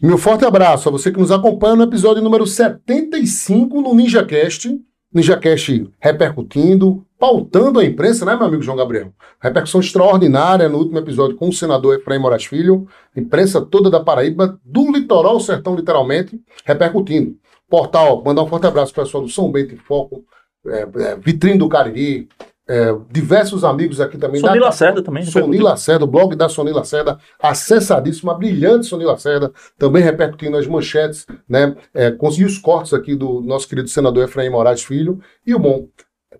Meu forte abraço a você que nos acompanha no episódio número 75 no NinjaCast. NinjaCast repercutindo, pautando a imprensa, né, meu amigo João Gabriel? Repercussão extraordinária no último episódio com o senador Efraim Moraes Filho, imprensa toda da Paraíba, do litoral ao sertão, literalmente, repercutindo. Portal, mandar um forte abraço pessoal do São Bento e Foco, é, é, Vitrine do Cariri, é, diversos amigos aqui também. Sony Lacerda também. Sony Lacerda, o blog da Sony Lacerda, acessadíssima, brilhante Sony Lacerda, também repercutindo as manchetes, né? É, conseguiu os cortes aqui do nosso querido senador Efraim Moraes Filho. E o bom,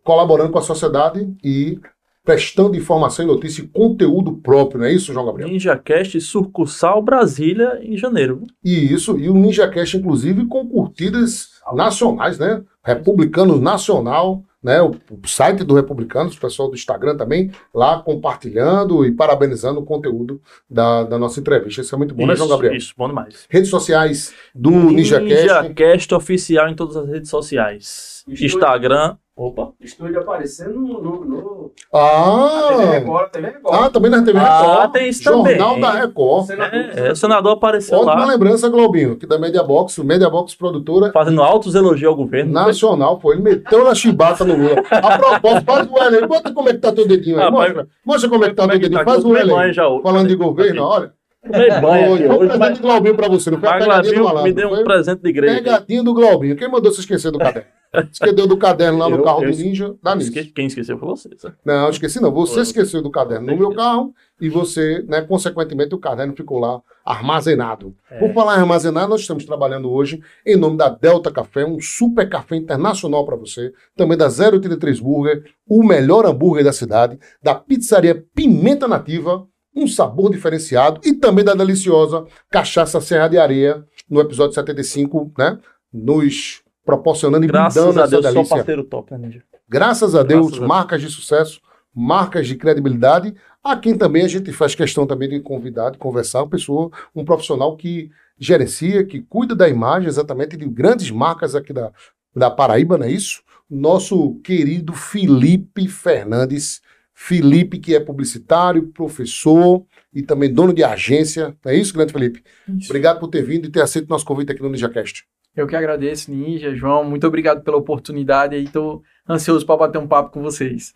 colaborando com a sociedade e prestando informação e notícia e conteúdo próprio, não é isso, João Gabriel? NinjaCast sucursal Brasília em janeiro. E isso, e o NinjaCast, inclusive, com curtidas nacionais, né? Republicanos Nacional, né, o, o, site do Republicanos, o pessoal do Instagram também, lá compartilhando e parabenizando o conteúdo da, da nossa entrevista. Isso é muito bom, isso, né, João Gabriel? Isso, bom demais. Redes sociais do NinjaCast. NinjaCast oficial em todas as redes sociais. Instagram, Opa. Estúdio aparecendo no. no, no... Ah! TV Record, TV Record. Ah, também na TV Ah, Record. tem isso Jornal também. da Record. É, é, o senador apareceu Ótima lá, lembrança, Globinho, que da Media Box, Media Box produtora fazendo altos elogios ao governo. nacional, pô. Ele meteu na chibata no Lula. A propósito, faz o L aí. Bota como é que tá teu dedinho aí. Ah, Mostra, mostra como é que tá Como teu é que dedinho. tá? Faz o L aí. Falando de governo, olha. Tomei banho aqui foi hoje, presente mas do Globinho pra você, não foi a pegadinha do malandro. me deu um presente de igreja. Pegadinha do Globinho. Quem mandou você esquecer do caderno? Esqueceu do caderno lá no Eu- carro eu do Ninja, dá nisso. Esque- Quem esqueceu foi você. sabe? Não, esqueci não. Você Foi. esqueceu do caderno no meu carro e você, né, consequentemente, o caderno ficou lá armazenado. É. Por falar em armazenar, nós estamos trabalhando hoje em nome da Delta Café, um super café internacional para você, também da 083 Burger, o melhor hambúrguer da cidade, da pizzaria Pimenta Nativa, um sabor diferenciado e também da deliciosa Cachaça Serra de Areia, no episódio 75, né, nos proporcionando e Graças brindando a essa Deus, delícia. parceiro top, né, Ninja? Graças a Deus, Graças a marcas de sucesso, marcas de credibilidade, a quem também a gente faz questão também de convidar, de conversar, uma pessoa, um profissional que gerencia, que cuida da imagem exatamente de grandes marcas aqui da, da Paraíba, não é isso? Nosso querido Felipe Fernandes, Felipe que é publicitário, professor e também dono de agência, não é isso, grande Felipe? Obrigado por ter vindo e ter aceito nosso convite aqui no NinjaCast. Eu que agradeço, Ninja, João. Muito obrigado pela oportunidade aí. Tô ansioso para bater um papo com vocês.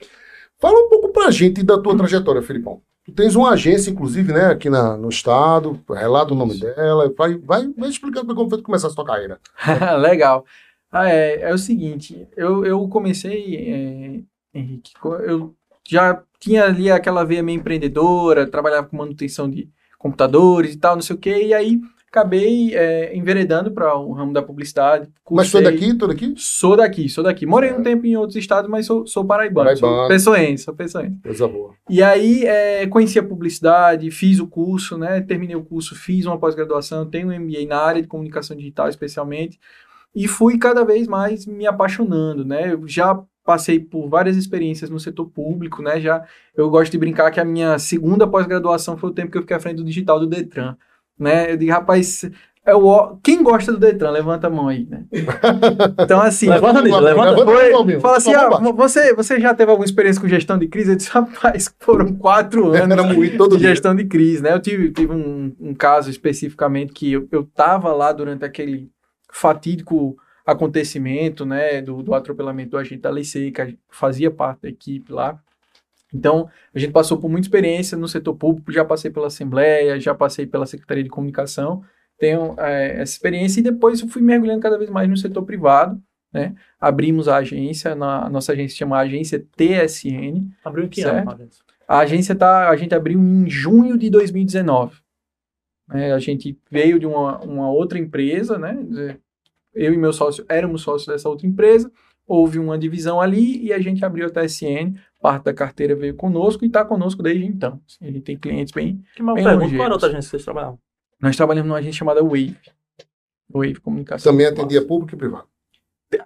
Fala um pouco pra gente da tua trajetória, Felipão. Tu tens uma agência, inclusive, né, aqui na, no estado, relata o nome dela, vai, vai, vai explicando como foi que começasse a tua carreira. Legal. Ah, é, é o seguinte, eu, eu comecei, é, Henrique, eu já tinha ali aquela veia meio empreendedora, trabalhava com manutenção de computadores e tal, não sei o quê, e aí acabei é, enveredando para o ramo da publicidade. Mas foi cursei- daqui, tô daqui? Sou daqui, sou daqui. Morei um tempo em outros estados, mas sou, sou paraibano, Paraibano. sou pessoense, sou pessoense. Coisa boa. E aí, é, conheci a publicidade, fiz o curso, né? Terminei o curso, fiz uma pós-graduação, tenho um MBA na área de comunicação digital, especialmente, e fui cada vez mais me apaixonando, né? Eu já passei por várias experiências no setor público, né? Já eu gosto de brincar que a minha segunda pós-graduação foi o tempo que eu fiquei à frente do digital do Detran, né? Eu digo, rapaz, é o quem gosta do Detran, levanta a mão aí, né? Então assim, Levanta, Ninja, levanta. foi, fala assim, ah, você, você já teve alguma experiência com gestão de crise? Eu disse, rapaz, foram quatro anos Era moído todo de dia. gestão de crise, né? Eu tive, tive um, um caso especificamente que eu, eu tava lá durante aquele fatídico acontecimento, né, do, do atropelamento do agente da Lei Seca, fazia parte da equipe lá. Então, a gente passou por muita experiência no setor público, já passei pela Assembleia, já passei pela Secretaria de Comunicação, tenho é, essa experiência e depois eu fui mergulhando cada vez mais no setor privado, né? Abrimos a agência, na, a nossa agência se chama Agência TSN, Abriu em que Certo. ano, a agência tá, a gente abriu em junho de 2019. É, a gente veio de uma, uma outra empresa, né? Eu e meu sócio éramos sócios dessa outra empresa. Houve uma divisão ali e a gente abriu a TSN. Parte da carteira veio conosco e está conosco desde então. Ele tem clientes bem. Que mal pergunta, qual era a outra agência que vocês trabalhavam? Nós trabalhamos numa agência chamada Wave. Wave Comunicação. Também atendia público e privado.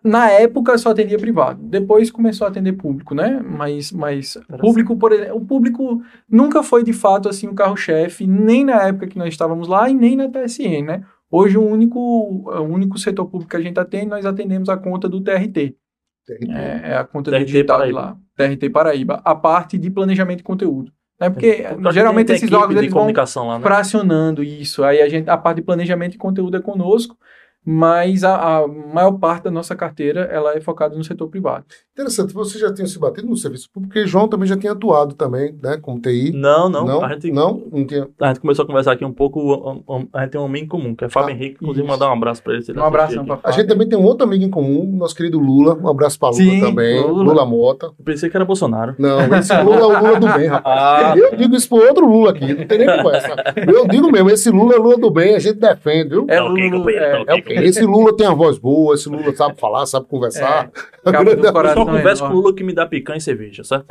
Na época só atendia privado. Depois começou a atender público, né? Mas, mas público, por exemplo, o público nunca foi de fato assim o carro-chefe, nem na época que nós estávamos lá e nem na TSN, né? Hoje o único, o único setor público que a gente atende, nós atendemos a conta do TRT. É, é a conta TRT digital de Paraíba. lá. TRT Paraíba. A parte de planejamento de conteúdo. Né? Porque geralmente esses órgãos de eles vão comunicação lá, né? fracionando isso. Aí a gente, a parte de planejamento e conteúdo é conosco, mas a, a maior parte da nossa carteira ela é focada no setor privado. Interessante, você já tinha se batido no serviço público, porque João também já tinha atuado também, né, como TI. Não, não, não, A, gente, não, não tinha. a gente começou a conversar aqui um pouco. A gente tem um amigo em comum, que é Fábio Ah, Henrique. Inclusive, isso. mandar um abraço pra ele. se ele Um abraço para. A gente também tem um outro amigo em comum, nosso querido Lula. Um abraço pra Lula Sim, também. Lula. Lula. Mota. Eu pensei que era Bolsonaro. Não, esse Lula é o Lula do bem, rapaz. Ah, Eu digo isso pro outro Lula aqui, não tem nem conversa. Eu digo mesmo, esse Lula é Lula do bem, a gente defende, viu? É ok, Lulu- companheiro, é, tá ok. Esse Lula tem a voz boa, esse Lula sabe falar, sabe conversar. do coração só converso com o. Lula que me dá picanha e cerveja, certo?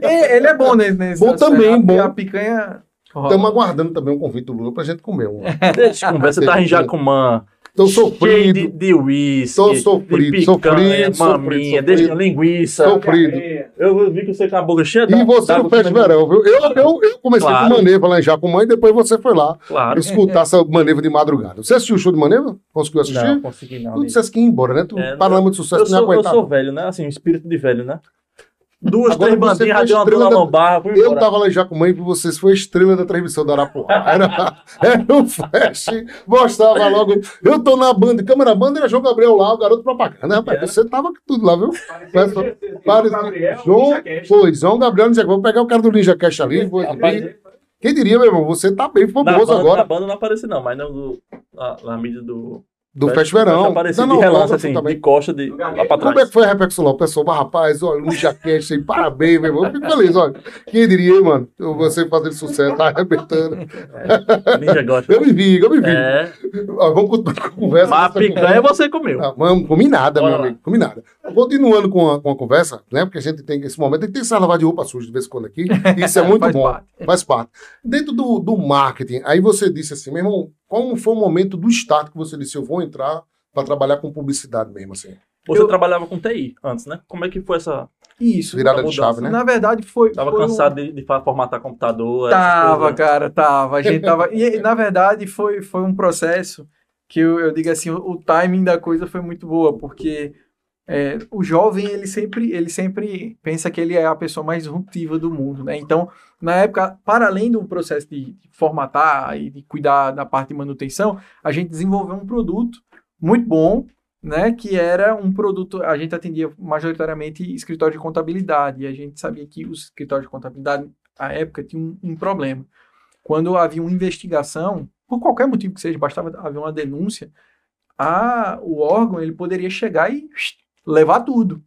É, Ele é bom nesse. nesse Bom aspecto. também, a, bom. A picanha. Estamos aguardando também um convite do Lula pra gente comer um. Deixa de conversa. Você tá em Jacumã. Tô Cheio sofrido, de, de. Tô sofrido, de picanha, sofrido, maminha, sofrido. deixa linguiça. sofrido. Eu vi que você com a boca cheia E você no comendo- Verão, viu? Eu, eu, eu comecei Claro. com Maneva lá em Jacumã e depois você foi lá Claro. escutar essa Maneva de madrugada. Você assistiu o show de Maneva? Conseguiu assistir? Não, consegui não. Tu amigo. dissesse que ia embora, né? Tu É, de sucesso Eu não sou, eu aguentava. sou velho, né? Assim, espírito de velho, né? Duas, Agora três bandinhas, já deu uma dor na lombar, Eu embora. tava lá em Jacumã e você foi a estrela da transmissão da Arapuá. Era, era um flash, mostrava logo. Eu tô na banda, câmera banda, era João Gabriel lá, o garoto propaganda. Rapaz, Era. você tava com tudo lá, viu? Parecia Parecia- Gabriel, João, foi, João Gabriel, Ninja- vou pegar o cara do Ninja Cash ali. Vou, quem diria, meu irmão, você tá bem Na famoso banda, agora na banda não apareci, não, mas não, do, na, na mídia do. Do Fest Verão. Apareci Dando de relance, assim, também. de costa, de, lá pra Como é trás. que foi a repercussão lá? O pessoal, mas rapaz, olha, Ninja Cash aí, parabéns, meu irmão. Eu fico feliz, olha. Quem diria, hein, mano? Você fazendo sucesso, tá arrebentando. Ninja gosta. Eu me vi, eu me vi. É, Ó, vamos com com conversa. mas a picanha você comeu. Ah, vamos, comi nada, Bora meu lá. amigo, comi nada. Continuando com a, com a conversa, né? Porque a gente tem esse momento, tem que ter essa lavar de roupa suja de vez em quando aqui. Isso é muito Faz bom. parte. Faz parte. Dentro do, do marketing, aí você disse assim, meu irmão, como foi o momento do start que você disse, eu vou entrar para trabalhar com publicidade mesmo, assim? Você Eu- trabalhava com TI antes, né? Como é que foi essa. Isso. Virada de mudança, chave, né? Na verdade, foi. Tava foi um- cansado de, de fa- formatar computador? Tava, né? cara, tava. A gente tava. E, na verdade, foi, foi um processo que eu, eu digo assim, o, o timing da coisa foi muito boa, porque é, o jovem, ele sempre, ele sempre pensa que ele é a pessoa mais disruptiva do mundo, né? Então, na época, para além do processo de formatar e de cuidar da parte de manutenção, a gente desenvolveu um produto muito bom, né? Que era um produto, a gente atendia majoritariamente escritório de contabilidade, e a gente sabia que os escritórios de contabilidade, à época, tinham um, um problema. Quando havia uma investigação, por qualquer motivo que seja, bastava haver uma denúncia, a, o órgão ele poderia chegar e levar tudo.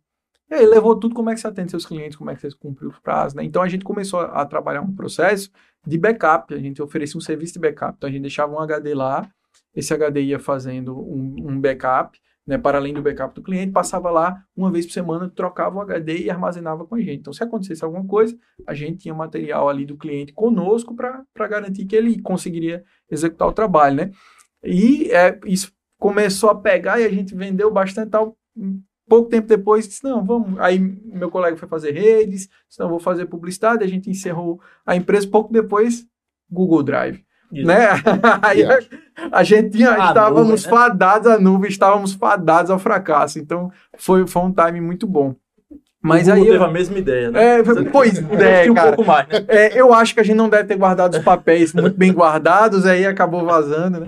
E aí levou tudo, como é que você atende seus clientes, como é que você cumpre os prazos, né? Então a gente começou a, a trabalhar um processo de backup, a gente oferecia um serviço de backup, então a gente deixava um HD lá, esse HD ia fazendo um, um backup, né, para além do backup do cliente, passava lá uma vez por semana, trocava o HD e armazenava com a gente. Então se acontecesse alguma coisa, a gente tinha material ali do cliente conosco para garantir que ele conseguiria executar o trabalho, né? E é, isso começou a pegar e a gente vendeu bastante tal. Pouco tempo depois, disse, não, vamos. Aí meu colega foi fazer redes, disse, não, vou fazer publicidade, a gente encerrou a empresa. Pouco depois, Google Drive. Isso. Né? Aí a, a gente tinha, A estávamos nuvem, né? fadados à nuvem, estávamos fadados ao fracasso. Então, foi, foi um time muito bom. Mas o aí. Google eu- teve a mesma ideia, né? é, pois é, um cara. pouco mais, né? É, eu acho que a gente não deve ter guardado os papéis muito bem guardados, aí acabou vazando, né?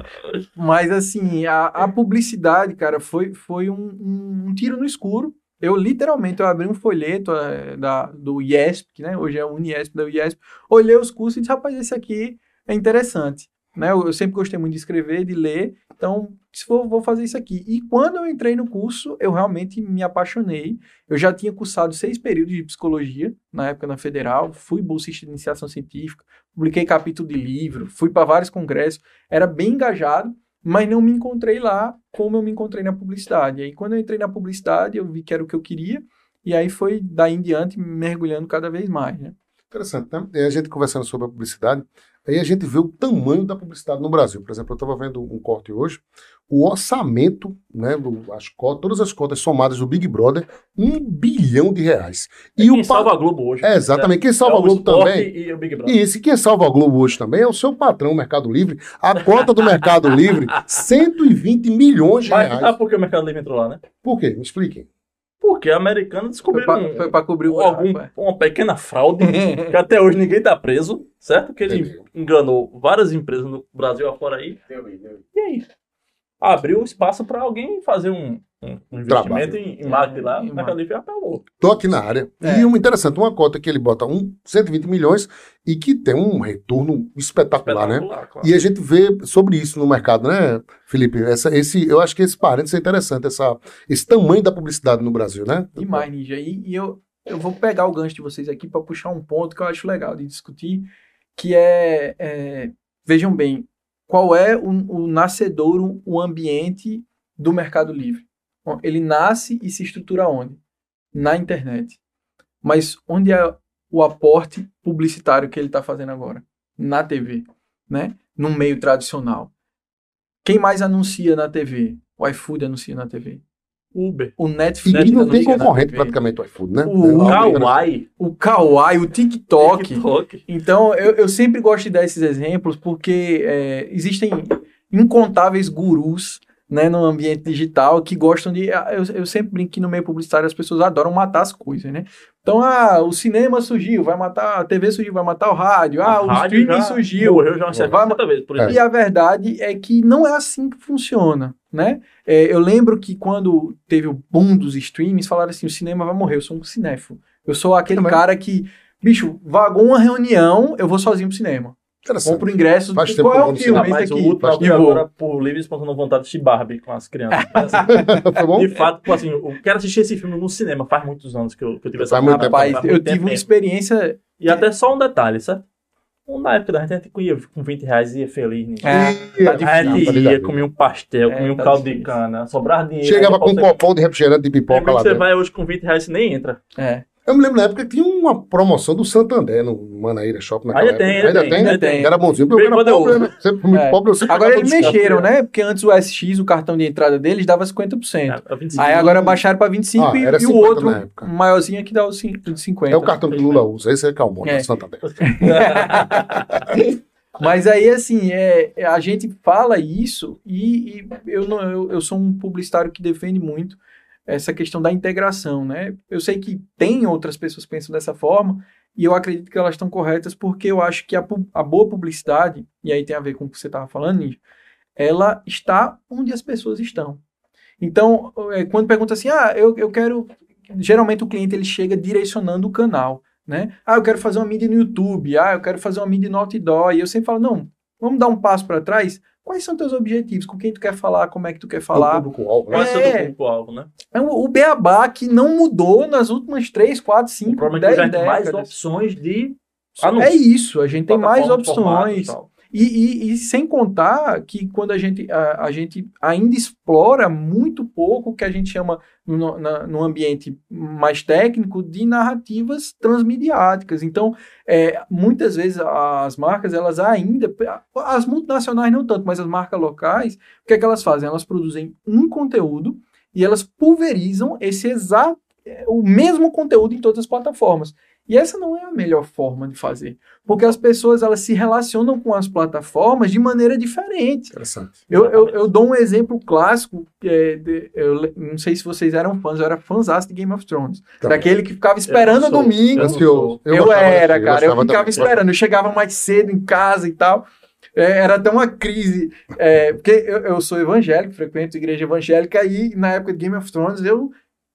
Mas, assim, a, a publicidade, cara, foi, foi um, um- um tiro no escuro. Eu, literalmente, eu abri um folheto eh, da, do IESP, que né, hoje é o Uniesp da IESP, olhei os cursos e disse, rapaz, esse aqui é interessante. Né? Eu, eu sempre gostei muito de escrever, de ler, então, for, vou fazer isso aqui. E quando eu entrei no curso, eu realmente me apaixonei. Eu já tinha cursado seis períodos de psicologia, na época na Federal, fui bolsista de iniciação científica, publiquei capítulo de livro, fui para vários congressos, era bem engajado, mas não me encontrei lá como eu me encontrei na publicidade. E aí, quando eu entrei na publicidade, eu vi que era o que eu queria, e aí foi daí em diante mergulhando cada vez mais, né? Interessante, né? E a gente conversando sobre a publicidade, aí a gente vê o tamanho da publicidade no Brasil. Por exemplo, eu estava vendo um corte hoje, o orçamento, né, as cotas, todas as cotas somadas do Big Brother, um bilhão de reais. E Quem o salva a Globo hoje. É, exatamente. Quem salva É a Globo também. E o Big Brother. E esse, quem salva a Globo hoje também é o seu patrão, o Mercado Livre. A cota do Mercado Livre, 120 milhões de Mas reais. sabe por que o Mercado Livre entrou lá, né? Por quê? Me expliquem. Porque a americana Foi descobriu pra, um- foi pra cobrir o algum, buraco, é. uma pequena fraude que até hoje ninguém tá preso, certo? Que ele Entendi. enganou várias empresas no Brasil afora aí. Deu aí, deu aí. E aí? Abriu espaço para alguém fazer um, um- um investimento Trabalho. em, em marketing lá, na marketing. Califa apelou. Tô aqui na área. É. E uma interessante, uma cota que ele bota um 120 milhões e que tem um retorno espetacular, né? Espetacular, claro. E a gente vê sobre isso no mercado, né, Felipe? Essa, esse, eu acho que esse parênteses é interessante, essa, esse tamanho da publicidade no Brasil, né? Demais, Ninja. E, e eu, eu vou pegar o gancho de vocês aqui para puxar um ponto que eu acho legal de discutir, que é, é, vejam bem, qual é o, o nascedouro, o ambiente do Mercado Livre? Bom, Ele nasce e se estrutura onde? Na internet. Mas onde é o aporte publicitário que ele está fazendo agora? Na TV, né? No meio tradicional. Quem mais anuncia na TV? O iFood anuncia na TV. Uber. O Netflix e não tem concorrente praticamente o iFood, né? O É algo interessante. Kawaii. o Kawaii, o TikTok. TikTok. Então, eu, eu sempre gosto de dar esses exemplos porque é, existem incontáveis gurus né, no ambiente digital que gostam de. ah, Eu, eu sempre brinco que no meio publicitário as pessoas adoram matar as coisas, né? Então, ah, o cinema surgiu, vai matar, a TV surgiu, vai matar o rádio, ah, o rádio streaming já surgiu. Morreu já umas Vai- 70 vezes, por exemplo. E a verdade é que não é assim que funciona, né? É, eu lembro que quando teve o boom dos streamings, falaram assim, o cinema vai morrer, eu sou um cinéfilo. Eu sou aquele Também. cara que, bicho, vagou uma reunião, eu vou sozinho pro cinema. Interessante. Compro ingresso, Faz qual tempo que é eu o filme? Ah, mas Esse o aqui. último eu agora, por livre e espontânea vontade de Barbie com as crianças. Foi bom? De fato, tipo assim, eu quero assistir esse filme no cinema. Faz muitos anos que eu, que eu tive essa Faz muito tempo. Rapaz, faz eu muito tive tempo uma experiência... E até só um detalhe, certo? Na época da gente, a gente ia com 20 reais e ia feliz. Né? É, tá a gente tá ia, ligado. comia um pastel, É, comia um tá caldo de difícil. cana, sobrava dinheiro. Chegava com um copão de refrigerante de pipoca lá que você dentro. vai hoje com 20 reais e nem entra. É. Eu me lembro na época que tinha uma promoção do Santander no Manaíra Shopping naquela Ainda tem, época. ainda Ainda tem, ainda tem. Era bonzinho, porque era pobre, né? Sempre muito É. pobre, eu sempre Agora eles mexeram, né? Porque antes o SX, o cartão de entrada deles, dava 50%. É, 25. Aí agora baixaram para 25% Ah, e, era e o 50 outro na época. maiorzinho aqui dá o cin- de 50%. É o cartão que o Lula usa, esse é Calmon, É. é. Santander. Mas aí, assim, é, a gente fala isso e, e eu, não, eu, eu sou um publicitário que defende muito essa questão da integração, né? Eu sei que tem outras pessoas que pensam dessa forma e eu acredito que elas estão corretas porque eu acho que a, a boa publicidade, e aí tem a ver com o que você estava falando, Ninja, ela está onde as pessoas estão. Então, é, quando pergunta assim, ah, eu, eu quero... Geralmente o cliente ele chega direcionando o canal né? Ah, eu quero fazer uma mídia no YouTube, ah, eu quero fazer uma mídia no outdoor, e eu sempre falo, não, vamos dar um passo para trás, quais são teus objetivos, com quem tu quer falar, como é que tu quer falar, O público-alvo, né? É o É. público-alvo, né? é o o beabá que não mudou nas últimas 3, 4, O 5, problema é que 10 já tem mais décadas. opções de É isso, a gente tem mais opções. E, e- e sem contar que quando a gente, a, a gente ainda explora muito pouco o que a gente chama no, na- no ambiente mais técnico de narrativas transmediáticas. Então, é, muitas vezes as marcas, elas ainda, as multinacionais não tanto, mas as marcas locais, o que é que elas fazem? Elas produzem um conteúdo e elas pulverizam esse exato, o mesmo conteúdo em todas as plataformas. E essa não é a melhor forma de fazer. Porque as pessoas elas se relacionam com as plataformas de maneira diferente. Interessante. Eu, eu, eu dou um exemplo clássico, que é de- eu não sei se vocês eram fãs, eu era fãzaço de Game of Thrones. Também. Daquele que ficava esperando Eu sou. domingo. Eu. Eu, gostava era, desse, cara, eu ficava também. esperando. Eu chegava mais cedo em casa e tal. É, era até uma crise. é, porque eu, eu sou evangélico, frequento igreja evangélica, e na época de Game of Thrones eu.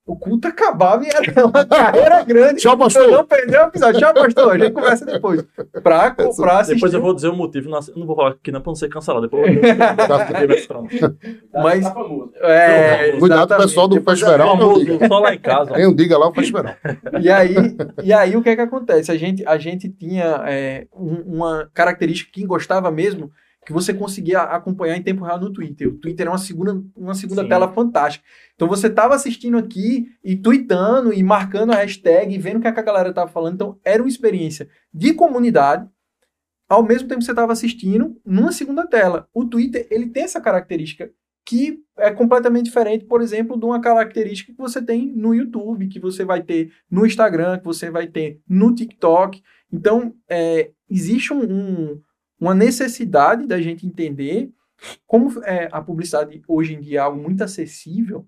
O culto acabava e era uma carreira grande. Tchau, pastor. não perdi o episódio. Tchau, pastor. A gente conversa depois. Pra, pra assistir. Depois eu vou dizer o motivo. Não, não vou falar aqui não pra não ser cancelado. Depois eu vou Tá, Mas- tá famoso. É, Cuidado, pessoal do Festival. Famoso, só lá em casa. Tem um diga lá, o Festival. E aí, e aí o que é que acontece? A gente, a gente tinha é, um- uma característica, quem gostava mesmo, que você conseguia acompanhar em tempo real no Twitter. O Twitter é uma segunda, uma segunda Sim. tela fantástica. Então você estava assistindo aqui e tweetando e marcando a hashtag e vendo o que, é que a galera estava falando. Então era uma experiência de comunidade, ao mesmo tempo que você estava assistindo numa segunda tela. O Twitter ele tem essa característica que é completamente diferente, por exemplo, de uma característica que você tem no YouTube, que você vai ter no Instagram, que você vai ter no TikTok. Então, é, existe um- um- uma necessidade da gente entender como é, a publicidade hoje em dia é algo muito acessível.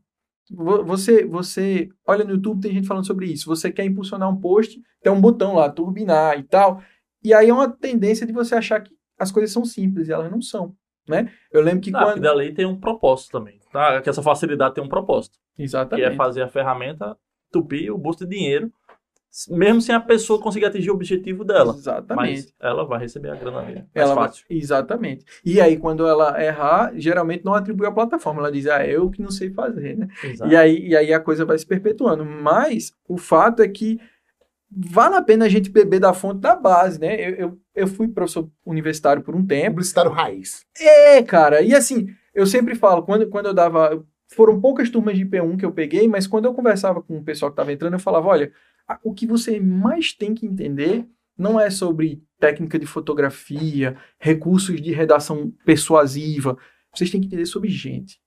vo- você, você olha no YouTube, tem gente falando sobre isso. Você quer impulsionar um post, tem um botão lá, turbinar e tal. E aí é uma tendência de você achar que as coisas são simples e elas não são, né? Eu lembro que porque quando... dali tem um propósito também. Tá? Que essa facilidade tem um propósito. Que Exatamente. é fazer a ferramenta tupir o bolso de dinheiro, mesmo sem a pessoa conseguir atingir o objetivo dela. Exatamente. Mas ela vai receber a grana dele. Mais Ela vai- fácil. Exatamente. E aí, quando ela errar, geralmente não atribui à plataforma. Ela diz, ah, eu que não sei fazer, né? Exato. E aí, e aí a coisa vai se perpetuando. Mas o fato é que vale a pena a gente beber da fonte da base, né? Eu, eu, eu fui professor universitário por um tempo. Publicitário raiz. É, cara. E assim, eu sempre falo, quando, quando eu dava. Foram poucas turmas de P1 que eu peguei, mas quando eu conversava com o pessoal que estava entrando, eu falava: olha, a- o que você mais tem que entender não é sobre técnica de fotografia, recursos de redação persuasiva. Vocês têm que entender sobre gente.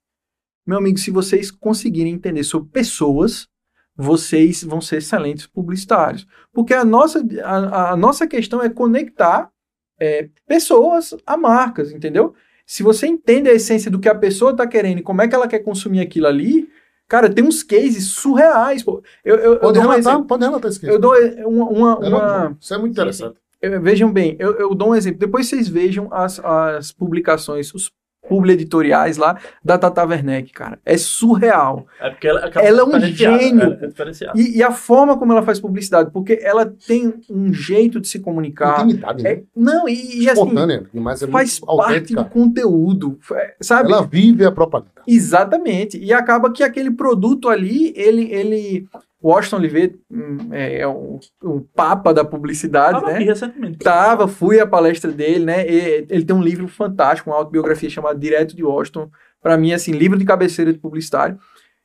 Meu amigo, se vocês conseguirem entender sobre pessoas, vocês vão ser excelentes publicitários. Porque a nossa, a, a nossa questão é conectar é, pessoas a marcas, entendeu? Se você entende a essência do que a pessoa está querendo e como é que ela quer consumir aquilo ali, cara, tem uns cases surreais. Pô. Eu, eu, eu Pode um relatar, exemplo. pode relatar isso aqui. Eu dou uma, uma- É, uma- Isso é muito interessante. eu- vejam bem, eu, eu dou um exemplo. Depois vocês vejam as, as publicações, os publi editoriais lá da Tata Werneck, cara. É surreal. É porque ela, Ela é um gênio. é. E, e a forma como ela faz publicidade, porque ela tem um jeito de se comunicar. Intimidade, né? É- não, e, e assim, mas é faz muito parte autêntica. do conteúdo, é, sabe? Ela vive a propaganda. Exatamente. E acaba que aquele produto ali, ele, ele Washington Oliveira hum, é, é o, o papa da publicidade, Tava né? aqui recentemente. Tava, fui à palestra dele, né? E ele tem um livro fantástico, uma autobiografia chamada Direto de Washington. Para mim, assim, livro de cabeceira de publicitário.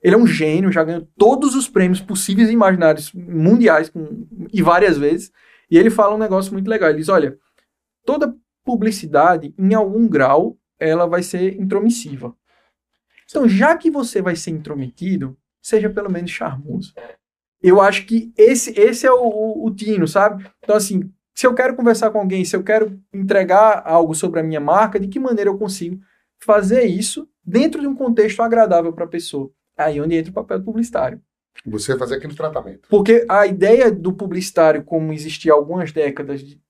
Ele é um gênio, já ganhou todos os prêmios possíveis e imaginários mundiais com, e várias vezes. E ele fala um negócio muito legal. Ele diz: olha, toda publicidade, em algum grau, ela vai ser intromissiva. Então, já que você vai ser intrometido, seja pelo menos charmoso. Eu acho que esse, esse é o, o, o tino, sabe? Então, assim, se eu quero conversar com alguém, se eu quero entregar algo sobre a minha marca, de que maneira eu consigo fazer isso dentro de um contexto agradável para a pessoa? Aí é onde entra o papel do publicitário. Você fazer aquele tratamento. Porque a ideia do publicitário, como existia há algumas décadas, de-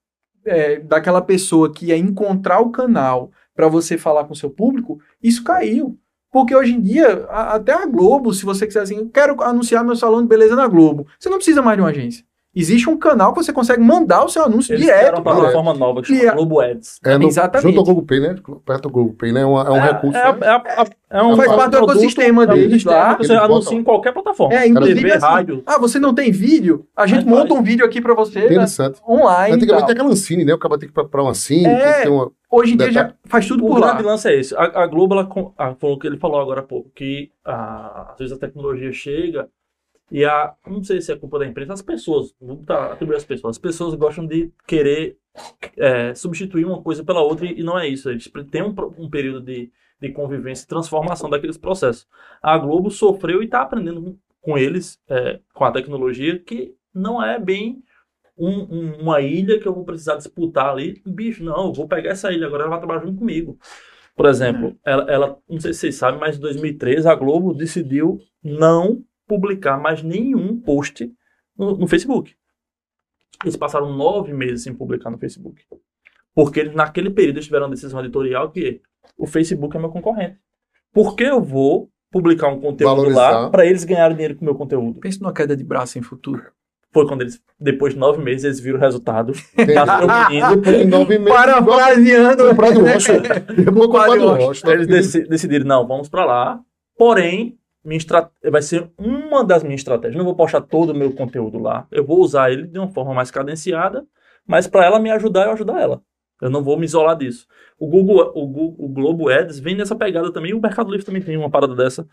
é, daquela pessoa que ia encontrar o canal para você falar com o seu público, isso caiu. Porque hoje em dia, a- até a Globo, se você quiser assim, eu quero anunciar meu salão de beleza na Globo, você não precisa mais de uma agência. Existe um canal que você consegue mandar o seu anúncio Eles direto. uma plataforma nova que chama a- Globo Ads. É no, Exatamente. Junto ao Google Pay, né? Perto do Google Pay, né? É, um- é um recurso. É, né? é, é, é um Faz parte do ecossistema é deles que Você anuncia em qualquer plataforma. É, inclusive TV, assim, rádio. Ah, você não tem vídeo? A gente Mas monta faz. um vídeo aqui para você né, Interessante. online. e Antigamente tem aquela Ancine, né? O cara tem que ir pra, uma Ancine, É. uma... Hoje em dia já faz tudo O por lá. grande lance é esse. A, a Globo, ela, com- ah, falou o que ele falou agora há pouco, que ah, às vezes a tecnologia chega e a. Não sei se é culpa da imprensa, as pessoas, vou botar- atribuir as pessoas, as pessoas gostam de querer é, substituir uma coisa pela outra e, e não é isso. Eles têm um, um período de, de convivência e transformação daqueles processos. A Globo sofreu e está aprendendo com, com eles, é, com a tecnologia, que não é bem um- um- uma ilha que eu vou precisar disputar ali. Bicho, não, eu vou pegar essa ilha agora, ela vai trabalhar junto comigo. Por exemplo, ela, ela- não sei se vocês sabem, mas em 2013 a Globo decidiu não publicar mais nenhum post no, no Facebook. Eles passaram nove meses sem publicar no Facebook. Porque eles, naquele período eles tiveram uma decisão editorial que o Facebook é meu concorrente. Por que eu vou publicar um conteúdo Valorizar. lá para eles ganharem dinheiro com o meu conteúdo? Pensa numa queda de braço em futuro. Foi quando eles, depois de nove meses, eles viram o resultado. O menino. Depois de nove meses... Parafraseando. Washington. Eles deci- decidiram, não, vamos para lá. Porém, minha estra- vai ser uma das minhas estratégias. Não vou postar todo o meu conteúdo lá. Eu vou usar ele de uma forma mais cadenciada, mas para ela me ajudar, eu ajudar ela. Eu não vou me isolar disso. O Google, o, Gu- o Globo Ads vem nessa pegada também. O Mercado Livre também tem uma parada dessa.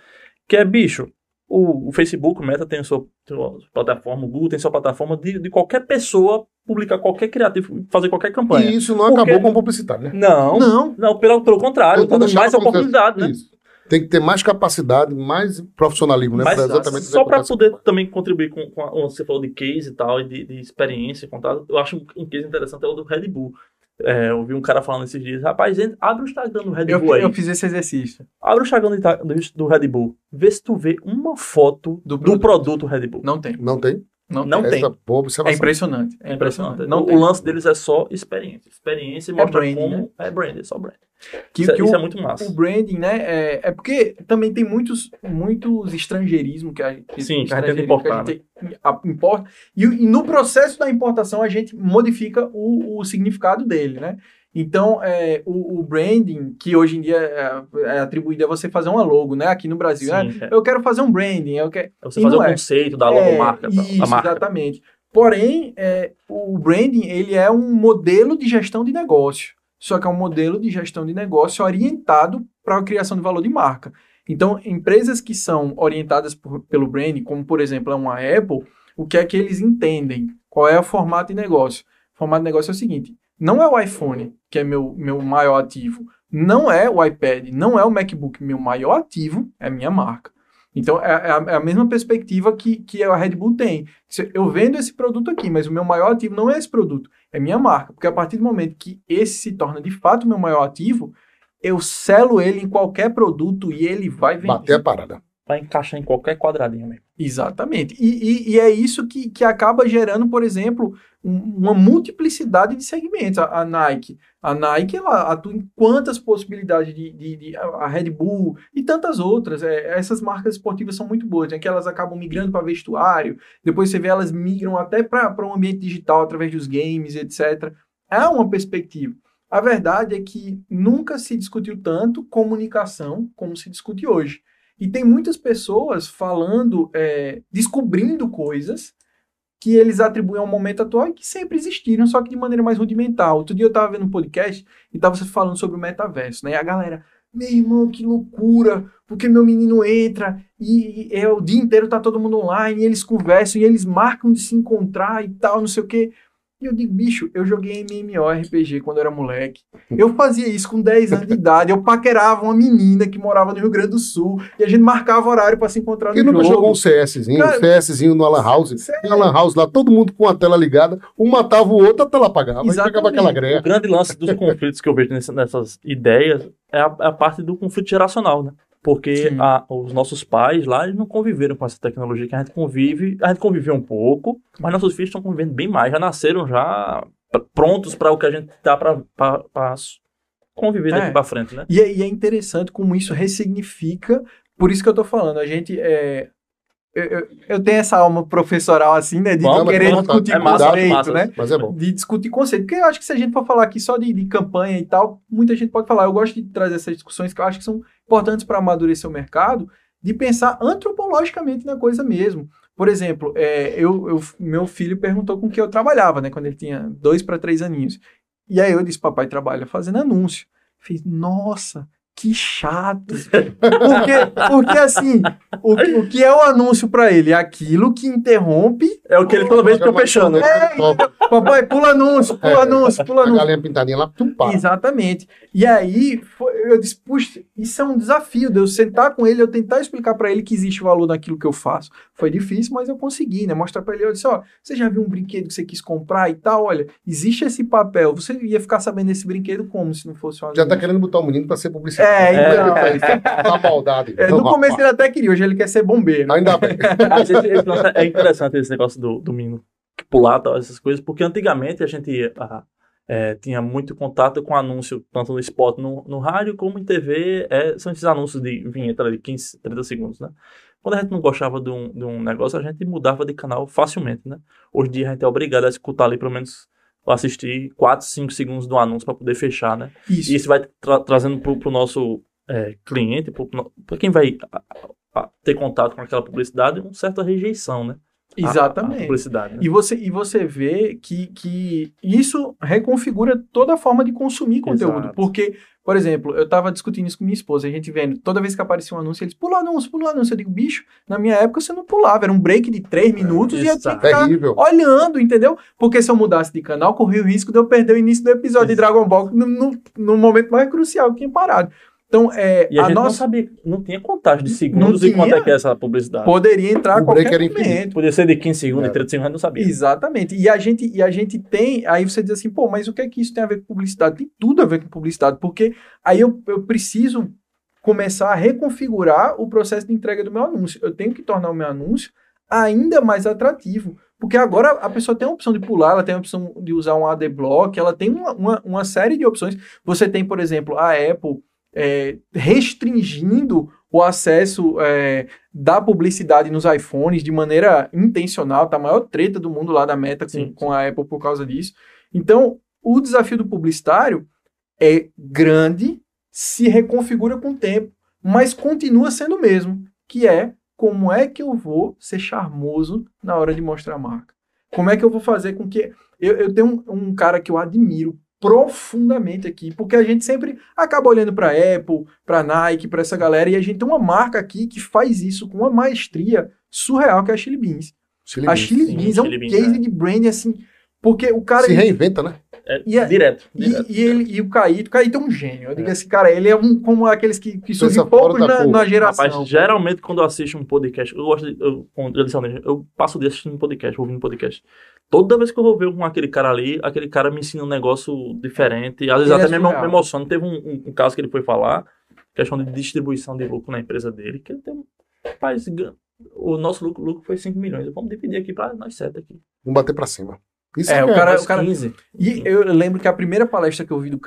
Que é, bicho, o, o Facebook, o Meta tem a sua, sua plataforma, o Google tem sua plataforma de, de qualquer pessoa publicar qualquer criativo, fazer qualquer campanha. E isso não Porque- acabou com o publicitário, né? Não, não, Não. pelo, pelo contrário, Eu tá tô dando mais oportunidade, né? Isso. Tem que ter mais capacidade, mais profissionalismo, né? Mas pra exatamente só para poder também contribuir com, com a, você falou de case e tal, e de, de experiência, contato, eu acho um, case interessante é o do Red Bull. É, eu vi um cara falando esses dias, rapaz, entra- abre o Instagram do Red Eu, Bull aí. eu fiz esse exercício. Abre o Instagram do, do, do Red Bull. Vê se tu vê uma foto Do do, produto. produto Red Bull. Não tem. Não tem? Não, Não tem. boa É observação. impressionante. É É impressionante. Não o, lance deles é só experiência. Experiência e mostra branding, como né? é brand, é só brand. Que, isso, é- que isso o, é muito massa. o branding, né? É, é porque também tem muitos, muitos estrangeirismos que a gente, Sim, que a gente- importar, que a gente a- importa. E, e no processo da importação a gente modifica o, o significado dele, né? Então, é, o, o branding, que hoje em dia é, é atribuído a você fazer uma logo, né? Aqui no Brasil, né? Sim, é. Eu quero fazer um branding, eu quero... Você e fazer o é. conceito da É, logomarca. Isso, da marca. exatamente. Porém, é, o branding ele é um modelo de gestão de negócio. Só que é um modelo de gestão de negócio orientado para a criação de valor de marca. Então, empresas que são orientadas por- pelo branding, como por exemplo é uma Apple, o que é que eles entendem? Qual é o formato de negócio? O formato de negócio é o seguinte: não é o iPhone que é meu, meu maior ativo, não é o iPad, não é o MacBook, meu maior ativo é minha marca. Então, é, é a, é a mesma perspectiva que, que a Red Bull tem. Eu vendo esse produto aqui, mas o meu maior ativo não é esse produto, é minha marca. Porque a partir do momento que esse se torna de fato o meu maior ativo, eu selo ele em qualquer produto e ele vai vender. Bater a parada. Vai encaixar em qualquer quadradinho mesmo. Exatamente. E, e- e é isso que, que acaba gerando, por exemplo, um- uma multiplicidade de segmentos. A, a Nike. A Nike ela atua em quantas possibilidades de, de- de- a Red Bull e tantas outras. É, essas marcas esportivas são muito boas, né? que elas acabam migrando para vestuário, depois você vê elas migram até para um ambiente digital através dos games, etc. Há uma perspectiva. A verdade é que nunca se discutiu tanto comunicação como se discute hoje. E tem muitas pessoas falando, é, descobrindo coisas que eles atribuem ao momento atual e que sempre existiram, só que de maneira mais rudimentar. Outro dia eu estava vendo um podcast e estava falando sobre o metaverso, né? E a galera, meu irmão, que loucura, porque meu menino entra e, e é, o dia inteiro tá todo mundo online, e eles conversam, e eles marcam de se encontrar e tal, não sei o quê. E eu digo, bicho, eu joguei MMORPG quando eu era moleque. Eu fazia isso com 10 anos de idade. Eu paquerava uma menina que morava no Rio Grande do Sul e a gente marcava horário para se encontrar Quem no nunca jogo. jogou um CSzinho, Cara, um CSzinho no Lan House? Sério? Tem a Lan House lá, todo mundo com a tela ligada, um matava o outro, a tela apagava, e Exatamente. ficava aquela O greia. grande lance dos conflitos que eu vejo nessa- nessas ideias é a, é a parte do conflito geracional, né? Porque a- os nossos pais lá, eles não conviveram com essa tecnologia que a gente convive. A gente conviveu um pouco, mas nossos filhos estão convivendo bem mais. Já nasceram já pr- prontos para o que a gente tá para conviver daqui É. para frente, né? E é, e é interessante como isso ressignifica. Por isso que eu tô falando, a gente é. Eu, eu- eu tenho essa alma professoral assim, né? De Vamos, querer discutir é massa, conceito, massa. né? Mas é bom. de discutir conceito. Porque eu acho que se a gente for falar aqui só de, de campanha e tal, muita gente pode falar. Eu gosto de trazer essas discussões que eu acho que são importantes para amadurecer o mercado, de pensar antropologicamente na coisa mesmo. Por exemplo, é, eu, eu- meu filho perguntou com que eu trabalhava, né? Quando ele tinha dois para três aninhos. E aí eu disse, papai trabalha fazendo anúncio. Fiz, nossa, que chato. Porque, porque assim, o, que- o que é o anúncio para ele? É aquilo que interrompe. É o que ele toda vez fica fechando. né? Papai, pula anúncio, pula É. anúncio, pula A anúncio. galinha pintadinha lá, tum, pá. Exatamente. E aí foi- eu disse, puxa, isso é um desafio de eu sentar com ele, eu tentar explicar para ele que existe valor naquilo que eu faço. Foi difícil, mas eu consegui, né? Mostrar para ele, eu disse, ó, você já viu um brinquedo que você quis comprar e tal? Olha, existe esse papel. Você ia ficar sabendo desse brinquedo como se não fosse um Já tá querendo botar o menino pra ser publicitário. É, então. Tá maldade. É, Então, no começo ele até queria, hoje ele quer ser bombeiro. Ainda bem. Lance é interessante esse negócio do, do menino que pular tal, essas coisas, porque antigamente a gente ah, é, tinha muito contato com anúncio, tanto no spot no, no rádio como em TV, é, são esses anúncios de vinheta de 15, 30 segundos, né? Quando a gente não gostava de um, de um negócio, a gente mudava de canal facilmente, né? Hoje em dia a gente é obrigado a escutar ali pelo menos assistir 4, 5 segundos do anúncio para poder fechar, né? Isso. E isso vai tra- trazendo para o nosso é, cliente, para quem vai a- a- ter contato com aquela publicidade, uma certa rejeição, né? A- A, Exatamente. publicidade. né? E você, e você vê que, que isso reconfigura toda a forma de consumir conteúdo. Exato. Porque, por exemplo, eu estava discutindo isso com minha esposa, a gente vendo, toda vez que aparecia um anúncio, eles pula anúncio, pula anúncio. Eu digo, bicho, na minha época você não pulava, era um break de três minutos e eu tinha que exato. ficar Terrível. olhando, entendeu? Porque se eu mudasse de canal, corria o risco de eu perder o início do episódio de Dragon Ball no, no, no momento mais crucial que tinha parado. Então, é, E a, a gente não nossa sabia, não tinha contagem de segundos e tinha. quanto é que é essa publicidade. poderia entrar O qualquer era infinito. momento. Podia ser de 15 segundos, É. de 30 segundos, não sabia. Exatamente. E a gente e a gente tem, aí você diz assim, pô, mas o que é que isso tem a ver com publicidade? Tem tudo a ver com publicidade, porque aí eu, eu preciso começar a reconfigurar o processo de entrega do meu anúncio. Eu tenho que tornar o meu anúncio ainda mais atrativo. Porque agora a pessoa tem a opção de pular, ela tem a opção de usar um AD Block, ela tem uma, uma, uma série de opções. Você tem, por exemplo, a Apple é, restringindo o acesso é, da publicidade nos iPhones de maneira intencional, tá a maior treta do mundo lá da Meta com, Sim, com a Apple por causa disso. Então, o desafio do publicitário é grande, se reconfigura com o tempo, mas continua sendo o mesmo, que é como é que eu vou ser charmoso na hora de mostrar a marca? Como é que eu vou fazer com que. Eu, eu tenho um, um cara que eu admiro profundamente aqui, porque a gente sempre acaba olhando para Apple, para Nike, para essa galera, e a gente tem uma marca aqui que faz isso com uma maestria surreal, que é a Chili Beans. Chili a Beans. Chili sim, Beans é um Chili Beans, case é. de branding assim, porque o cara Se ele- reinventa, né? É, E é- direto. e, direto. e ele, e o Caíto, o Caíto é um gênio. Eu digo assim, cara, ele é um como aqueles que, que surgem poucos na, na geração. Rapaz, geralmente quando eu assisto um podcast, eu gosto de. Eu, eu, disse, eu passo o dia assistindo um podcast, ouvindo um podcast. Toda vez que eu vou ver com aquele cara ali, aquele cara me ensina um negócio diferente. Às vezes Ele até é me, me emociona. Teve um, um- um caso que ele foi falar, questão de distribuição de lucro na empresa dele, que ele tem. Rapaz, o nosso lucro, lucro foi 5 milhões. Vamos dividir aqui para nós sete aqui. Vamos bater pra cima. Isso É, é, o que cara- Mais cara- 15. E eu lembro que a primeira palestra que eu vi do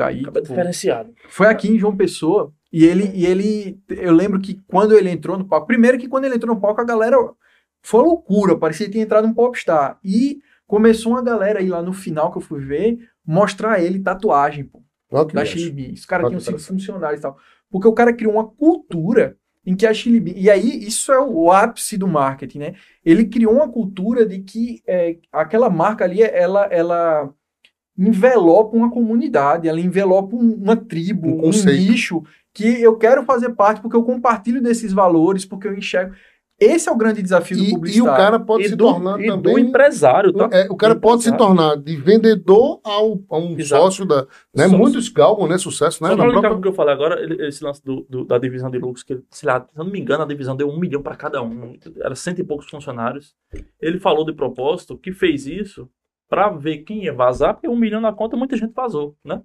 diferenciado. foi aqui em João Pessoa. E ele, e ele, eu lembro que quando ele entrou no palco, primeiro que quando ele entrou no palco, a galera foi loucura, parecia que tinha entrado um popstar. E começou uma galera aí lá no final que eu fui ver, mostrar ele tatuagem, pô. Da Beans. Os caras Olha tinham sido funcionários e tal. Porque o cara criou uma cultura em que a Chili Beans... E aí, isso é o ápice do marketing, né? Ele criou uma cultura de que é, aquela marca ali, ela, ela envelopa uma comunidade, ela envelopa um- uma tribo, Um um, nicho, que eu quero fazer parte porque eu compartilho desses valores, porque eu enxergo... Esse é o grande desafio do E, e o publicitário. cara pode e se do, tornar e do também. empresário, tá? É, o cara Do pode se empresário. tornar de vendedor ao, a um Exato. sócio da. Né? Só- Muitos galgam, né? Sucesso, né? Só Na pra própria- o que eu falei agora, ele- esse lance do, do- da divisão de lucros, que, sei lá, se eu não me engano, a divisão deu um milhão para cada um. Era cento e poucos funcionários. Ele falou de propósito que fez isso para ver quem ia vazar, porque um milhão na conta muita gente vazou, né?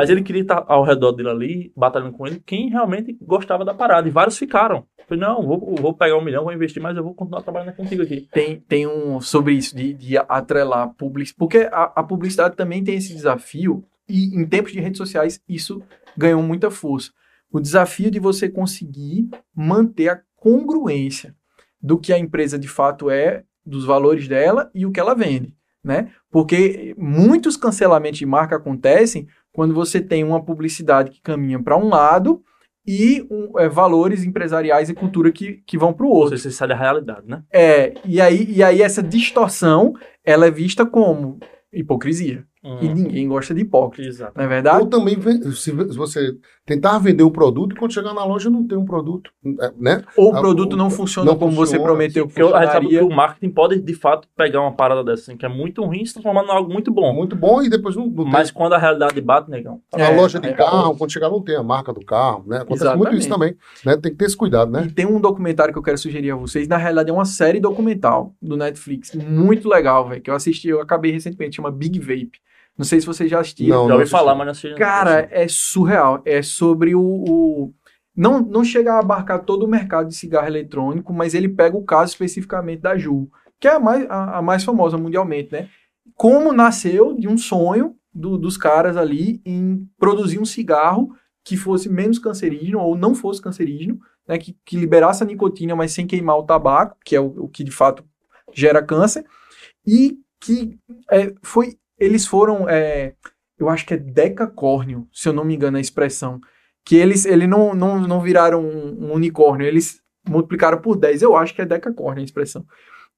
Mas ele queria estar ao redor dele ali, batalhando com ele, quem realmente gostava da parada. E vários ficaram. Falei, não, vou, vou pegar um milhão, vou investir, mas eu vou continuar trabalhando contigo aqui. tem, tem um sobre isso, de, de atrelar publicidade. Porque a, a publicidade também tem esse desafio, e em tempos de redes sociais isso ganhou muita força. O desafio de você conseguir manter a congruência do que a empresa de fato é, dos valores dela e o que ela vende. Né? Porque muitos cancelamentos de marca acontecem quando você tem uma publicidade que caminha para um lado e um, é, valores empresariais e cultura que, que vão para o Ou outro. você sai da realidade, né? É, e aí, e aí essa distorção, ela é vista como hipocrisia. E Hum, ninguém gosta de hipócrita, exato. não é verdade? Ou também, se você tentar vender um produto e quando chegar na loja não tem um produto, né? Ou o Ah, produto o- não funciona não como você prometeu que a funcionaria. o marketing pode, de fato, pegar uma parada dessa, assim, que é muito ruim e se transformar em algo muito bom. Muito bom e depois não, não Mas quando a realidade bate, negão. É, loja de é. carro, quando chegar não tem a marca do carro, né? Acontece muito isso também, né? Tem que ter esse cuidado, né? E tem um documentário que eu quero sugerir a vocês. Na realidade, é uma série documental do Netflix. Muito legal, velho. Que eu assisti, eu acabei recentemente, chama Big Vape. Não sei se vocês já assistiram. Não, Já ouvi falar, mas não assisti. Cara, é surreal. É sobre o. o- Não, não chega a abarcar todo o mercado de cigarro eletrônico, mas ele pega o caso especificamente da Ju, que é a mais, a, a mais famosa mundialmente, né? Como nasceu de um sonho do- dos caras ali em produzir um cigarro que fosse menos cancerígeno ou não fosse cancerígeno, né? Que, que liberasse a nicotina, mas sem queimar o tabaco, que é o, o que de fato gera câncer, e que é, foi eles foram, é, eu acho que é decacórnio, se eu não me engano a expressão, que eles, ele não, não, não viraram um, um unicórnio, eles multiplicaram por 10, eu acho que é decacórnio a expressão.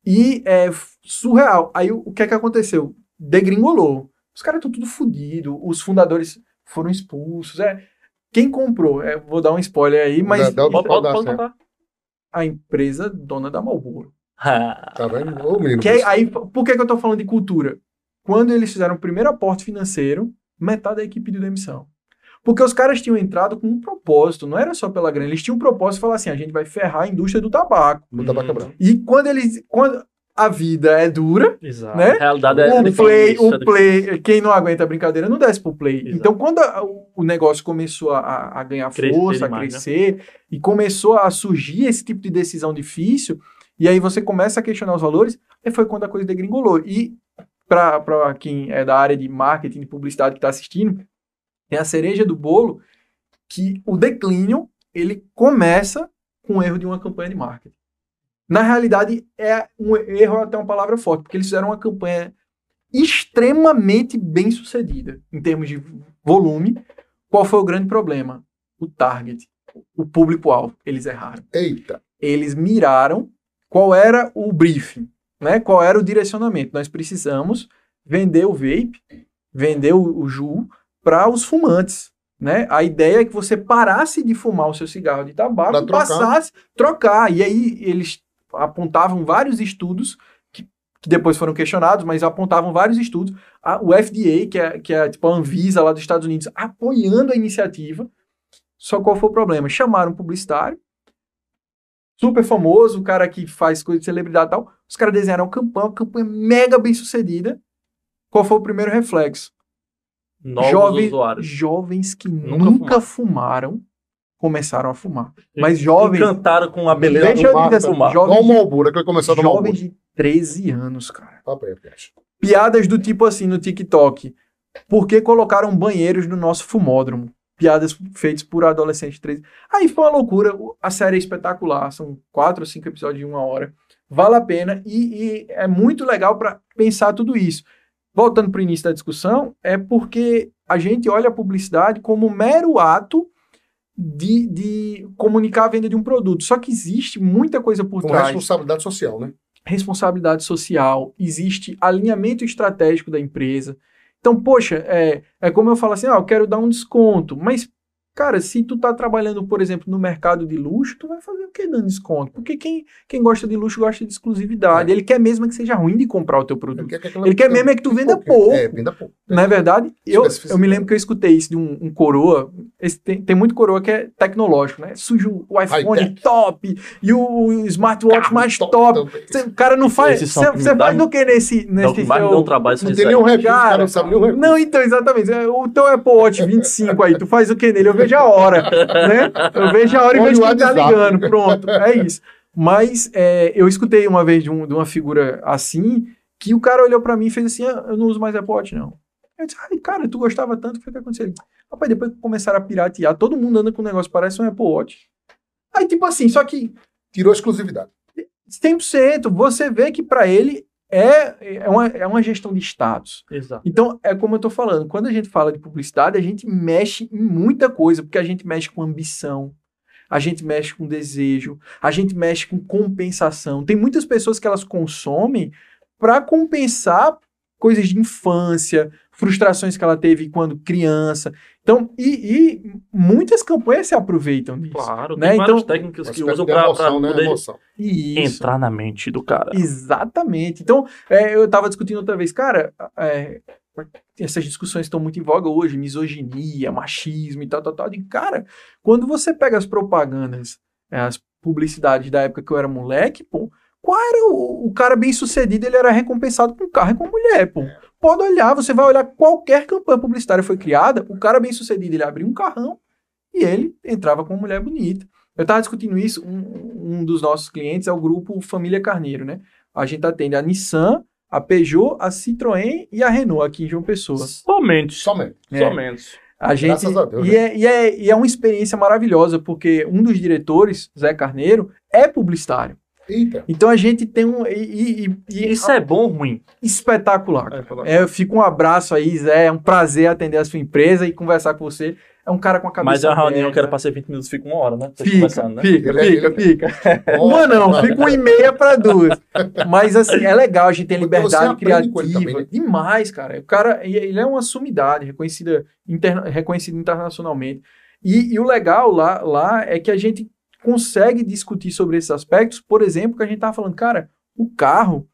E é f- surreal. Aí o, o que é que aconteceu? Degringolou. Os caras estão tudo fodidos, os fundadores foram expulsos. É, quem comprou? É, vou dar um spoiler aí, mas Dá- dá Pode, pode, pode a empresa dona da Marlboro. Tá vendo? Ô, menino. Que aí, por que, que eu tô falando de cultura? Quando eles fizeram o primeiro aporte financeiro, metade da equipe pediu demissão. Porque os caras tinham entrado com um propósito, não era só pela grana. Eles tinham um propósito de falar assim: a gente vai ferrar a indústria do tabaco. No tabaco branco. E quando eles. Quando a vida é dura, Exato. Né? A realidade é o difícil, play, é o play, quem não aguenta a brincadeira não desce pro play. Exato. Então, quando a- o- negócio começou a, a ganhar Crescer força, a demais, né? crescer, e começou a surgir esse tipo de decisão difícil, e aí você começa a questionar os valores, aí foi quando a coisa degringolou. E para quem é da área de marketing, de publicidade que está assistindo, tem a cereja do bolo que o declínio ele começa com o erro de uma campanha de marketing. Na realidade, é um erro até uma palavra forte, porque eles fizeram uma campanha extremamente bem sucedida em termos de volume. Qual foi o grande problema? O target, o público-alvo. Eles erraram. Eita. Eles miraram qual era o briefing, né? qual era o direcionamento. Nós precisamos vender o vape, vender o, o Ju para os fumantes. Né? A ideia é que você parasse de fumar o seu cigarro de tabaco e trocar. passasse trocar. E aí eles apontavam vários estudos que, que depois foram questionados, mas apontavam vários estudos. A- o FDA, que é, que é tipo a Anvisa lá dos Estados Unidos, apoiando a iniciativa. Só qual foi o problema? Chamaram um publicitário, super famoso, o cara que faz coisa de celebridade e tal. Os caras desenharam uma campanha, uma campanha mega bem sucedida. Qual foi o primeiro reflexo? Novos Jovens, usuários. jovens que Nunca nunca, fumaram começaram a fumar. Mas jovens, Encantaram com a beleza Deixa eu do dizer assim, fumar. jovens- Igual o Malbura, que vai começar a tomar jovens de 13 anos, cara. Aí, Pet. Piadas do tipo assim no TikTok. Por que colocaram banheiros no nosso fumódromo? Piadas feitas por adolescentes de 13. Aí foi uma loucura. O- A série é espetacular. São quatro ou cinco episódios de uma hora. Vale a pena e, e é muito legal para pensar tudo isso. Voltando para o início da discussão, é porque a gente olha a publicidade como um mero ato de, de comunicar a venda de um produto. Só que existe muita coisa por Com trás responsabilidade social, né? responsabilidade social, existe alinhamento estratégico da empresa. Então, poxa, é, é como eu falo assim, ah, eu quero dar um desconto, mas, cara, se tu tá trabalhando, por exemplo, no mercado de luxo, tu vai fazer o que dando desconto? Porque quem, quem gosta de luxo gosta de exclusividade. É. Ele quer mesmo é que seja ruim de comprar o teu produto. quer que Ele quer mesmo é que tu venda pouco. pouco. É, venda pouco. Não é verdade? Eu, Especificidade. eu me lembro que eu escutei isso de um, um coroa. Esse tem, tem muito coroa que é tecnológico, né? Surge o iPhone top e o, smartwatch Carro mais top top. Cê- o cara não faz. Você faz do que nesse, É o nesse um trabalho. Não se tem nenhum recurso, o Cara, cara não sabe nenhum recurso. Não, então, exatamente. O teu Apple Watch 25 aí, tu faz o que nele? Eu vejo a hora, né? Eu vejo a hora e vejo o quem tá ligando. Pronto, é isso. Mas é, eu escutei uma vez de, um- de uma figura assim, que o cara olhou pra mim e fez assim, "Ah, eu não uso mais Watch, não. Eu disse, ai, cara, tu gostava tanto, o que que aconteceu? Rapaz, depois que começaram a piratear, todo mundo anda com um negócio, parece um Apple Watch. Aí, tipo assim, só que Tirou exclusividade. 100%, você vê que pra ele é, é, uma, é uma gestão de status. Exato. Então, é como eu tô falando, quando a gente fala de publicidade, a gente mexe em muita coisa, porque a gente mexe com ambição, a gente mexe com desejo, a gente mexe com compensação. Tem muitas pessoas que elas consomem para compensar coisas de infância, frustrações que ela teve quando criança. Então, e, e muitas campanhas se aproveitam disso. Claro, Né? tem várias Então- técnicas que usam emoção, né? poder. E entrar na mente do cara. Exatamente. Então, é, eu estava discutindo outra vez, cara, é, essas discussões estão muito em voga hoje, misoginia, machismo e tal, tal, tal. De cara, quando você pega as propagandas, é, as publicidades da época que eu era moleque, pô, qual era o, o cara bem sucedido? Ele era recompensado com carro e com mulher, pô. Pode olhar, você vai olhar qualquer campanha publicitária foi criada, o cara bem sucedido, ele abria um carrão e ele entrava com uma mulher bonita. Eu estava discutindo isso, um, um dos nossos clientes é o grupo Família Carneiro, né? A gente atende a Nissan, a Peugeot, a Citroën e a Renault aqui em João Pessoa. Somente. Somente. É. Somente. A gente, Graças a Deus, e, né? é, e, é, e é uma experiência maravilhosa, porque um dos diretores, Zé Carneiro, é publicitário. Eita. Então a gente tem um. E, e- e- e- Isso é bom ou ruim? espetacular. É. É, fica um abraço aí, Zé. É um prazer atender a sua empresa e conversar com você. É um cara com a cabeça. Mas é uma reunião que era pra ser 20 minutos, fica uma hora, né? Vocês Fica, né? fica, Ele é- fica, ele- fica. Uma não, fica uma e meia para duas. Mas assim, é legal, a gente tem você liberdade aprende com ele criativa. também, né? Demais, cara. O cara, ele é uma sumidade, reconhecida, interna, reconhecido internacionalmente. E, e o legal lá, lá é que a gente consegue discutir sobre esses aspectos. Por exemplo, que a gente tava falando, cara, o carro,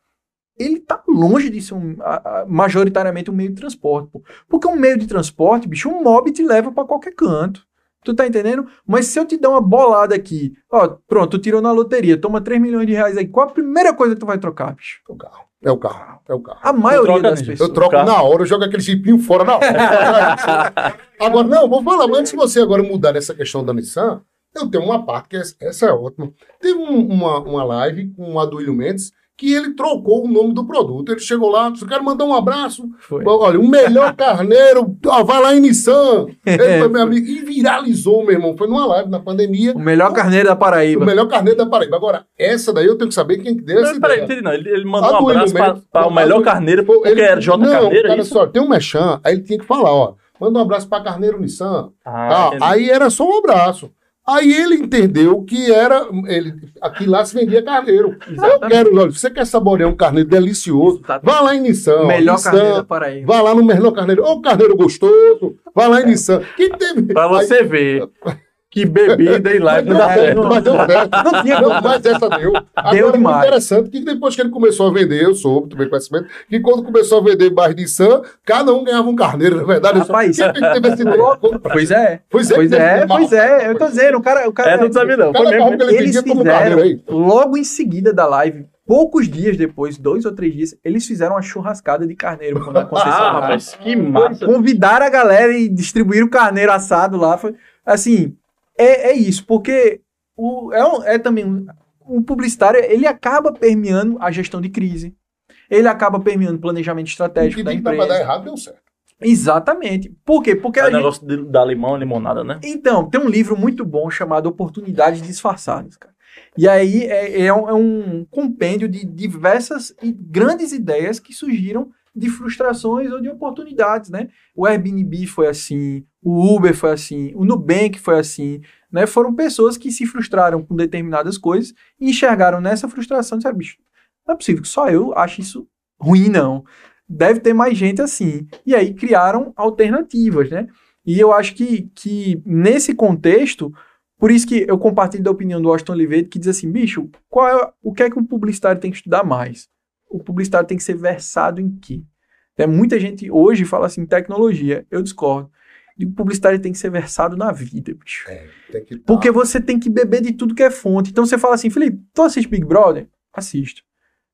ele tá longe de ser um, a- a- majoritariamente um meio de transporte, pô. Porque um meio de transporte, bicho, um mob te leva pra qualquer canto. Tu tá entendendo? Mas se eu te dar uma bolada aqui, ó, pronto, tu tirou na loteria, toma 3 milhões de reais aí, qual a primeira coisa que tu vai trocar, bicho? É o carro. É o carro. É o carro. A maioria troca, das pessoas. Eu troco na hora, eu jogo aquele jipinho fora na hora. agora, não, vou falar, mas antes de você agora mudar essa questão da Nissan, eu tenho uma parte que essa, essa é ótima. Teve um- uma, uma live com o Aduílio Mendes que ele trocou o nome do produto. Ele chegou lá, disse, eu quero mandar um abraço. Foi. Olha, o melhor carneiro, ó, vai lá em Nissan. Ele foi meu amigo. E viralizou, meu irmão. Foi numa live na pandemia. O melhor carneiro da O Paraíba. melhor carneiro da Paraíba. Agora, essa daí eu tenho que saber quem que deu essa Não, peraí, ideia. não. Ele, ele mandou um abraço pra o melhor carneiro, porque era J não, Carneiro, é cara, isso? só, tem um mechan, aí ele tinha que falar, ó, manda um abraço pra Carneiro Nissan. Ah, tá? Aí era só um abraço. Aí ele entendeu que era, ele, aqui lá se vendia carneiro. Eu Exatamente. quero, olha, você quer saborear um carneiro delicioso, Exatamente. vá lá em Nissan. melhor Nissan, carneiro da Paraíba. Vá lá no melhor carneiro. Ô, carneiro gostoso, vá lá em Nissan. Quem teve... Pra você ver que bebida e live não certo, certo. mas deu certo. Não tinha Não, mas essa deu. Agora, Deu demais. interessante que depois que ele começou a vender, eu soube, também conhecimento, que quando começou a vender bairro de Sam, cada um ganhava um carneiro, na verdade. Rapaz, Quem teve esse louco? Pois é. Pois é, Pois que é, teve pois é. Eu tô dizendo, o cara. O cara É, não sabia não. Cada mesmo. que ele eles um carneiro fizeram, aí. logo em seguida da live, poucos dias depois, dois ou três dias, eles fizeram uma churrascada de carneiro quando a concessão Ah, rapaz, que massa. Convidaram a galera e distribuíram o carneiro assado lá. Foi, assim, é, é isso, porque o, é, um- é também um, um publicitário, ele acaba permeando a gestão de crise. Ele acaba permeando o planejamento O estratégico que da que dar pra dar empresa. errado deu certo. Exatamente. Por quê? Porque É o gente, negócio de, da limão, limonada, né? Então, tem um livro muito bom chamado Oportunidades Disfarçadas, cara. E aí é, é um, é um compêndio de diversas e grandes ideias que surgiram de frustrações ou de oportunidades, né? O Airbnb foi assim, o Uber foi assim, o Nubank foi assim, né? Foram pessoas que se frustraram com determinadas coisas e enxergaram nessa frustração e disseram, bicho, não é possível que só eu ache isso ruim, não. Deve ter mais gente assim. E aí criaram alternativas, né? E eu acho que, que nesse contexto, por isso que eu compartilho da opinião do Austin Oliveira, que diz assim, bicho, qual é, o que é que o publicitário tem que estudar mais? O publicitário tem que ser versado em quê? É, muita gente hoje fala assim, tecnologia, eu discordo. E o publicitário tem que ser versado na vida, bicho. Tem que Porque você tem que beber de tudo que é fonte. Então você fala assim, Felipe, tu assiste Big Brother? Assisto.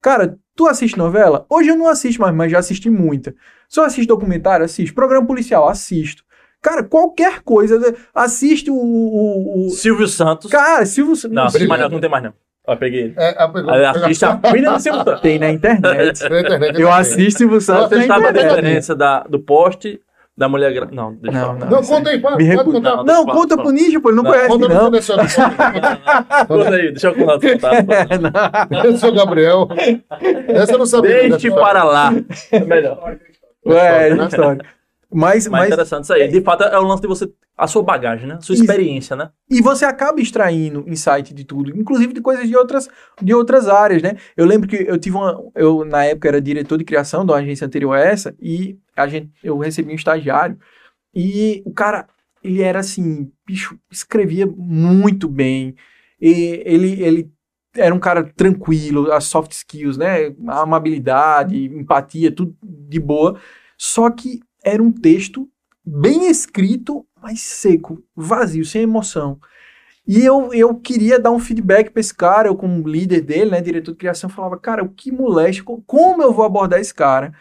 Cara, tu assiste novela? Hoje eu não assisto mais, mas já assisti muita. Se eu assisto documentário, assisto. Programa policial, assisto. Cara, qualquer coisa. Assiste o. o, o- Silvio Santos. Cara, Silvio Não, Silvio- não, mais não, não tem mais não. Ó, peguei ele. É, a a do Silvio Santos. Tem na internet. Na internet, Eu né? assisto Silvio Santos Você na sabe a diferença da, do poste da mulher grávida? Não, deixa Não, eu não. Não, conta aí, pode, Me pode recuso. contar. Não, Não, conta pro Ninja, pô, ele não, Não, conhece, Conta não. pra você, Conta aí, deixa eu contar. contar. seu Gabriel. Essa eu não sabia. Deixe para lá. É melhor. Ué, né? história. Mas, Mas interessante isso aí. De fato, é o lance de você. A sua bagagem, né? A sua experiência, né? E você acaba extraindo insight de tudo, inclusive de coisas de outras, de outras áreas, né? Eu lembro que eu tive uma. Eu, na época, era diretor de criação de uma agência anterior a essa, e a gente, eu recebi um estagiário, e o cara, ele era assim, bicho, escrevia muito bem, e ele, ele era um cara tranquilo, as soft skills, né? A amabilidade, empatia, tudo de boa. Só que era um texto bem escrito, mas seco, vazio, sem emoção. E eu, eu queria dar um feedback para esse cara, eu como líder dele, né, diretor de criação, falava, cara, o que moleste, co- como eu vou abordar esse cara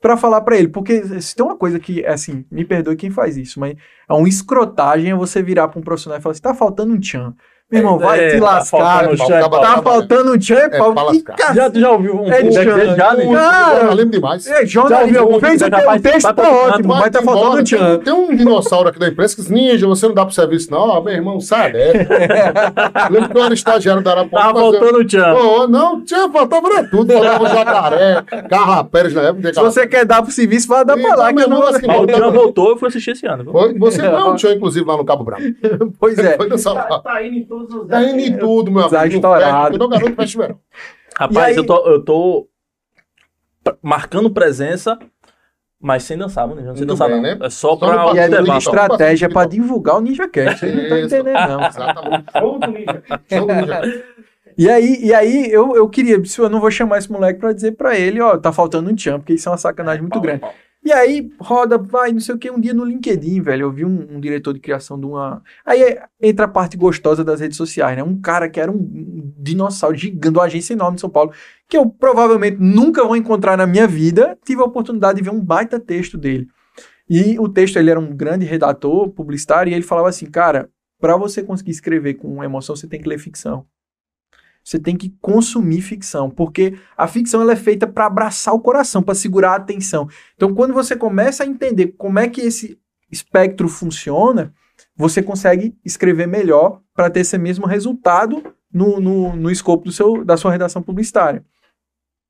para falar para ele? Porque se tem uma coisa que, assim, me perdoe quem faz isso, mas é uma escrotagem é você virar para um profissional e falar assim, tá faltando um tchan. Meu irmão, vai É, te tá lascar. faltando bicho. um tchan, Tá faltando um tchan, é É pau. pra cacete. Já, tu já ouviu um É, dele já, Eu né? Cara, lembro demais. É, Já ouviu algum fez o, rapaz? o texto tá pra- ótimo, Vai mas tá faltando um tchan. Tem um dinossauro aqui da imprensa que diz, Ninja, você não dá pro serviço, não. Ó, meu irmão, sai dessa. Lembro que eu era estagiário da Araponga. Tava faltando o tchan. Pô, não, tinha, faltava era tudo. Faltava jacaré, carrapéres na época. Se você quer dar pro serviço, vai dar pra lá. não, Que eu mas não... não, assim, Mas o Tchan voltou, eu fui assistir esse ano. você foi um tchan, inclusive, lá no Cabo Branco. Pois é. Foi Tá, tá indo em todos os Tá indo em tudo, meu Tá amigo. estourado. Garoto festa verão. Rapaz, aí- eu tô, eu tô marcando presença, mas sem dançar, mano. Não sei Muito dançar, bem, não. né? É só Só pra E é observar. estratégia pra divulgar o Ninja Cast. Você não tá entendendo, não. Exatamente. Show do Ninja. Show do Ninja. E aí, e aí eu, eu queria, se eu não vou chamar esse moleque pra dizer pra ele, ó, tá faltando um tchan, porque isso é uma sacanagem muito grande. E aí, roda, vai, não sei o que, um dia no LinkedIn, velho, eu vi um, um diretor de criação de uma... Aí é- entra a parte gostosa das redes sociais, né? Um cara que era um, um dinossauro gigante, uma agência enorme de São Paulo, que eu provavelmente nunca vou encontrar na minha vida, tive a oportunidade de ver um baita texto dele. E o texto, ele era um grande redator, publicitário, e ele falava assim, cara, para você conseguir escrever com emoção, você tem que ler ficção. Você tem que consumir ficção, porque a ficção ela é feita para abraçar o coração, para segurar a atenção. Então, quando você começa a entender como é que esse espectro funciona, você consegue escrever melhor para ter esse mesmo resultado no, no, no escopo do seu, da sua redação publicitária.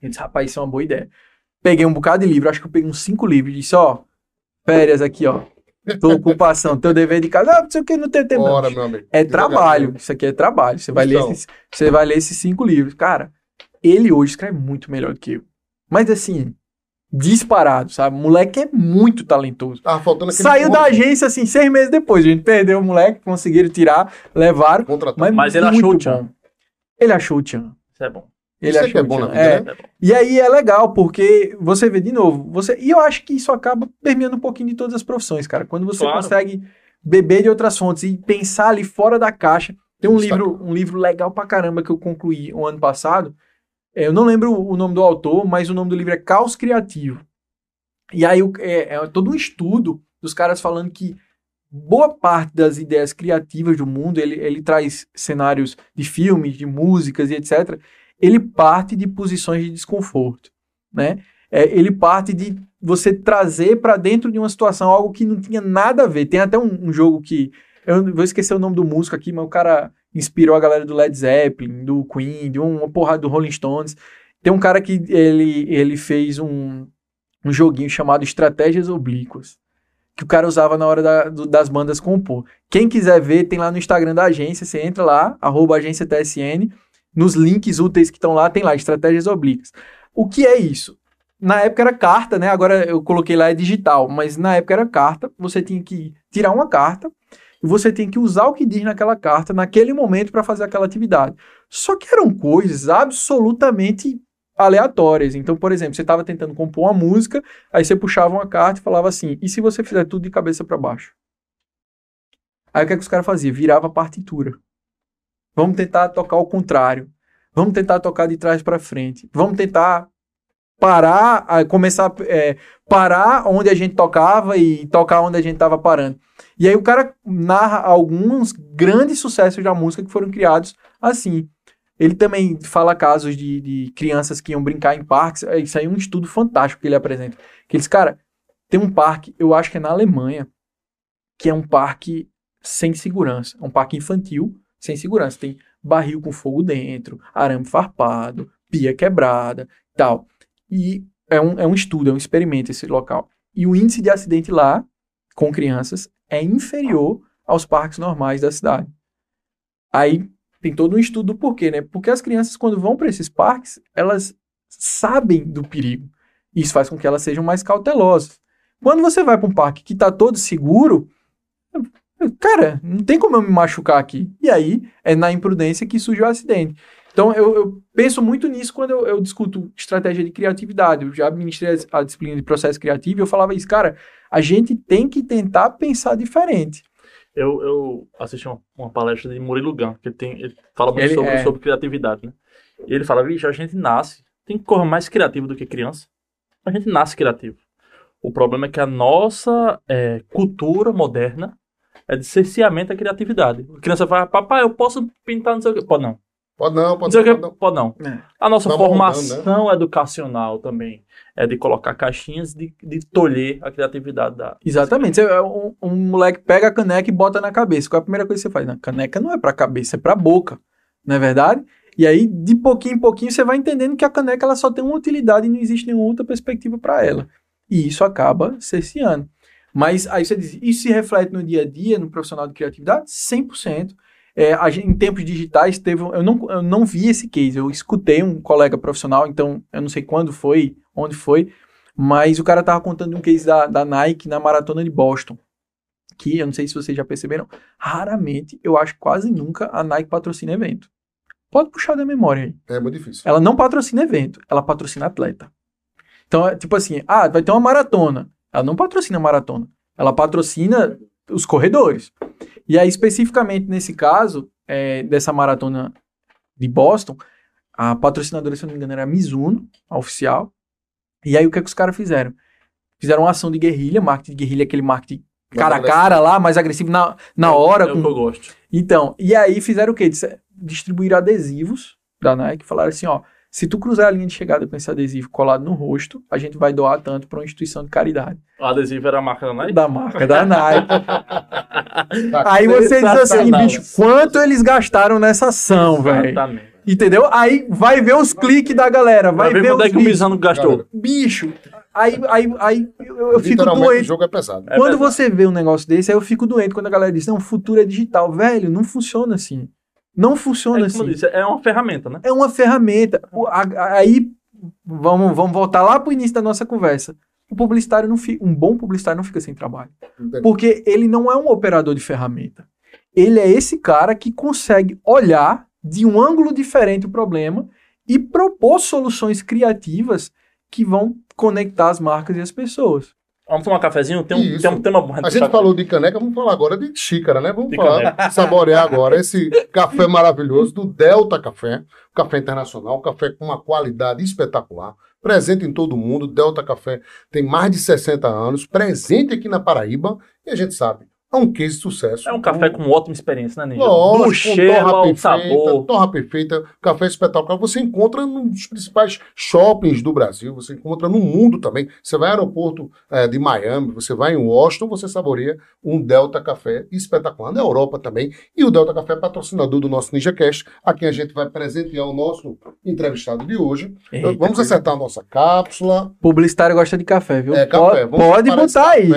Eu disse, rapaz, isso é uma boa ideia. Peguei um bocado de livro, acho que eu peguei uns cinco livros, e disse, ó, férias aqui, ó. Tua ocupação, teu dever de casa, ah, não sei o que, não tem tempo. meu amigo. É trabalho. Isso aqui é trabalho. Você vai, ler Então. esses, você vai ler esses cinco livros. Cara, ele hoje escreve muito melhor do que eu. Mas assim, disparado, sabe? O moleque é muito talentoso. Tava faltando aquele Saiu da agência, assim, seis meses depois. A gente perdeu o moleque, conseguiram tirar, levaram. Contratado. Mas, Mas ele achou o tchan. Ele achou o Tchan. Isso é bom. Ele é achou que é bom na vida, É. né? E aí é legal, porque você vê de novo, você e eu acho que isso acaba permeando um pouquinho de todas as profissões, cara. Quando você Claro. consegue beber de outras fontes e pensar ali fora da caixa. Tem um Destaca. livro, um livro legal pra caramba que eu concluí o ano passado. É, Eu não lembro o nome do autor, mas o nome do livro é Caos Criativo. E aí é, é todo um estudo dos caras falando que boa parte das ideias criativas do mundo, ele, ele traz cenários de filmes, de músicas e etc. Ele parte de posições de desconforto, né? É, ele parte de você trazer para dentro de uma situação algo que não tinha nada a ver. Tem até um, um jogo que eu vou esquecer o nome do músico aqui, mas o cara inspirou a galera do Led Zeppelin, do Queen, de uma porrada do Rolling Stones. Tem um cara que ele, ele fez um, um joguinho chamado Estratégias Oblíquas, que o cara usava na hora da- do- das bandas compor. Quem quiser ver, tem lá no Instagram da agência, você entra lá, arroba agência TSN, nos links úteis que estão lá, tem lá, Estratégias Oblíquas. O que é isso? Na época era carta, né? Agora eu coloquei lá é digital, mas na época era carta. Você tinha que tirar uma carta e você tem que usar o que diz naquela carta naquele momento para fazer aquela atividade. Só que eram coisas absolutamente aleatórias. Então, por exemplo, você estava tentando compor uma música, aí você puxava uma carta e falava assim: e se você fizer tudo de cabeça para baixo? Aí o que, é que os caras faziam? Virava partitura. Vamos tentar tocar ao contrário. Vamos tentar tocar de trás para frente. Vamos tentar parar, a- começar é, parar onde a gente tocava e tocar onde a gente estava parando. E aí o cara narra alguns grandes sucessos da música que foram criados assim. Ele também fala casos de, de crianças que iam brincar em parques. É, Isso aí é um estudo fantástico que ele apresenta. Que eles, cara, tem um parque, eu acho que é na Alemanha, que é um parque sem segurança. É um parque infantil sem segurança. Tem barril com fogo dentro, arame farpado, pia quebrada tal. E é um, é um estudo, é um experimento esse local. E o índice de acidente lá, com crianças, é inferior aos parques normais da cidade. Aí tem todo um estudo do porquê, né? Porque as crianças, quando vão para esses parques, elas sabem do perigo. Isso faz com que elas sejam mais cautelosas. Quando você vai para um parque que está todo seguro, cara, não tem como eu me machucar aqui. E aí é na imprudência que surge o acidente. Então eu, eu penso muito nisso quando eu, eu discuto estratégia de criatividade. Eu já administrei a disciplina de processo criativo e eu falava isso, cara, a gente tem que tentar pensar diferente. Eu, eu assisti uma, uma palestra de Murilo Gun, que ele, tem, ele fala muito Ele sobre, é. sobre criatividade, né? E ele fala, vixe, a gente nasce, tem que correr mais criativo do que criança. A gente nasce criativo. O problema é que a nossa é, cultura moderna é de cerceamento da criatividade. A criança fala, papai, eu posso pintar não sei o quê. Pode não. Pode não, pode não. Pode não. Pode não. É. A nossa moldando, formação educacional também é de colocar caixinhas de, de tolher a criatividade da. Exatamente. Você- um, um moleque pega a caneca e bota na cabeça. Qual é a primeira coisa que você faz? Na caneca não é pra cabeça, é pra boca. Não é verdade? E aí, de pouquinho em pouquinho, você vai entendendo que a caneca ela só tem uma utilidade e não existe nenhuma outra perspectiva para ela. E isso acaba cerceando. Mas aí você diz, isso se reflete no dia a dia, no profissional de criatividade? 100%. É, a gente, em tempos digitais, teve, eu, não, eu não vi esse case. Eu escutei um colega profissional, então eu não sei quando foi, onde foi, mas o cara tava contando um case da, da Nike na maratona de Boston. Que eu não sei se vocês já perceberam, raramente, eu acho quase nunca a Nike patrocina evento. Pode puxar da memória aí. É muito difícil. Ela não patrocina evento, ela patrocina atleta. Então, é tipo assim, ah, vai ter uma maratona. Ela não patrocina maratona. Ela patrocina os corredores. E aí, especificamente nesse caso, é, dessa maratona de Boston, a patrocinadora, se eu não me engano, era a Mizuno, a oficial. E aí, o que, é que os caras fizeram? Fizeram uma ação de guerrilha, marketing de guerrilha, aquele marketing cara a cara lá, mais agressivo na, na hora. É o com- que eu gosto. então, e aí fizeram o quê? Distribuíram adesivos da Nike, falaram assim, ó, se tu cruzar a linha de chegada com esse adesivo colado no rosto, a gente vai doar tanto para uma instituição de caridade. O adesivo era a marca da Nike? Da marca da Nike. Aí você diz assim, bicho, quanto eles gastaram nessa ação, velho? Exatamente. Entendeu? Aí vai ver os cliques da galera, vai, Vai ver os é que o. Mizano gastou. Bicho, aí, aí, aí eu, eu fico Literalmente, o doente. jogo é pesado. É quando verdade. você vê um negócio desse, aí eu fico doente quando a galera diz, não, o futuro é digital. Velho, não funciona assim. Não funciona É, assim. disse, é uma ferramenta, né? é uma ferramenta. O- a- a- Aí vamos, vamos voltar lá para o início da nossa conversa. O publicitário não fica, um bom publicitário não fica sem trabalho, Entendeu? porque ele não é um operador de ferramenta. Ele é esse cara que consegue olhar de um ângulo diferente o problema e propor soluções criativas que vão conectar as marcas e as pessoas. Vamos tomar um cafezinho? Tem um, Isso. tem um tema bom. A gente falou de caneca, vamos falar agora de xícara, né? Vamos De falar, saborear agora esse café maravilhoso do Delta Café, café internacional, café com uma qualidade espetacular, presente em todo mundo. Delta Café tem mais de 60 anos, presente aqui na Paraíba, e a gente sabe, é um case de sucesso. É um café com ótima experiência, né, Ninja? Lógico, Do cheiro torra ao perfeita, sabor. torra perfeita, café espetacular. Você encontra nos principais shoppings do Brasil, você encontra no mundo também. Você vai ao aeroporto eh, de Miami, você vai em Washington, você saboreia um Delta Café espetacular. Na Europa também. E o Delta Café é patrocinador do nosso NinjaCast, a quem a gente vai presentear o nosso entrevistado de hoje. Eita, Vamos acertar a nossa cápsula. Publicitário gosta de café, viu? É, café. pode Vamos pode botar aí.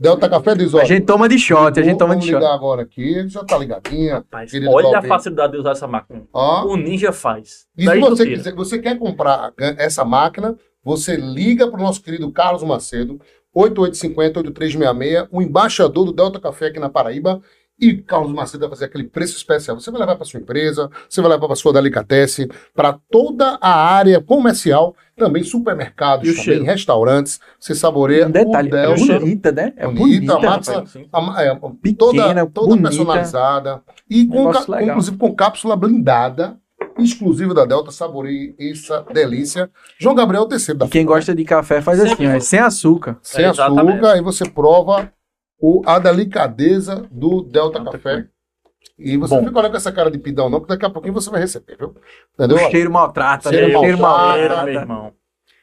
Delta Café diz, A olha, gente toma de shot, a gente vamos toma de shot. ligar agora aqui, já tá ligadinha. Rapaz, olha a facilidade de usar essa máquina. Ó, O Ninja faz. E se Daí tu você tira. quiser, você quer comprar essa máquina, você liga para o nosso querido Carlos Macedo, 8850-8366, o embaixador do Delta Café aqui na Paraíba. E Carlos Macedo vai fazer aquele preço especial. Você vai levar para sua empresa, você vai levar para sua delicatessen, para toda a área comercial, também supermercados, E também cheiro? restaurantes. Você saboreia Um detalhe, o é bonita, né? É Bonita, bonita, a rapaz. massa- Sim. A é, Pequena, toda, toda bonita. personalizada. E com, legal. inclusive com cápsula blindada, exclusiva da Delta. Saboreie essa delícia. João Gabriel o terceiro da E quem gosta de café faz assim, ó, é sem açúcar. Sem É, açúcar, aí você prova o, a delicadeza do Delta Café. E você Bom. não fica olhando com essa cara de pidão, não, que daqui a pouquinho você vai receber, viu? Entendeu? O cheiro maltrata, Cheiro né? O cheiro maltrata. Cheiro, meu maltrata. irmão.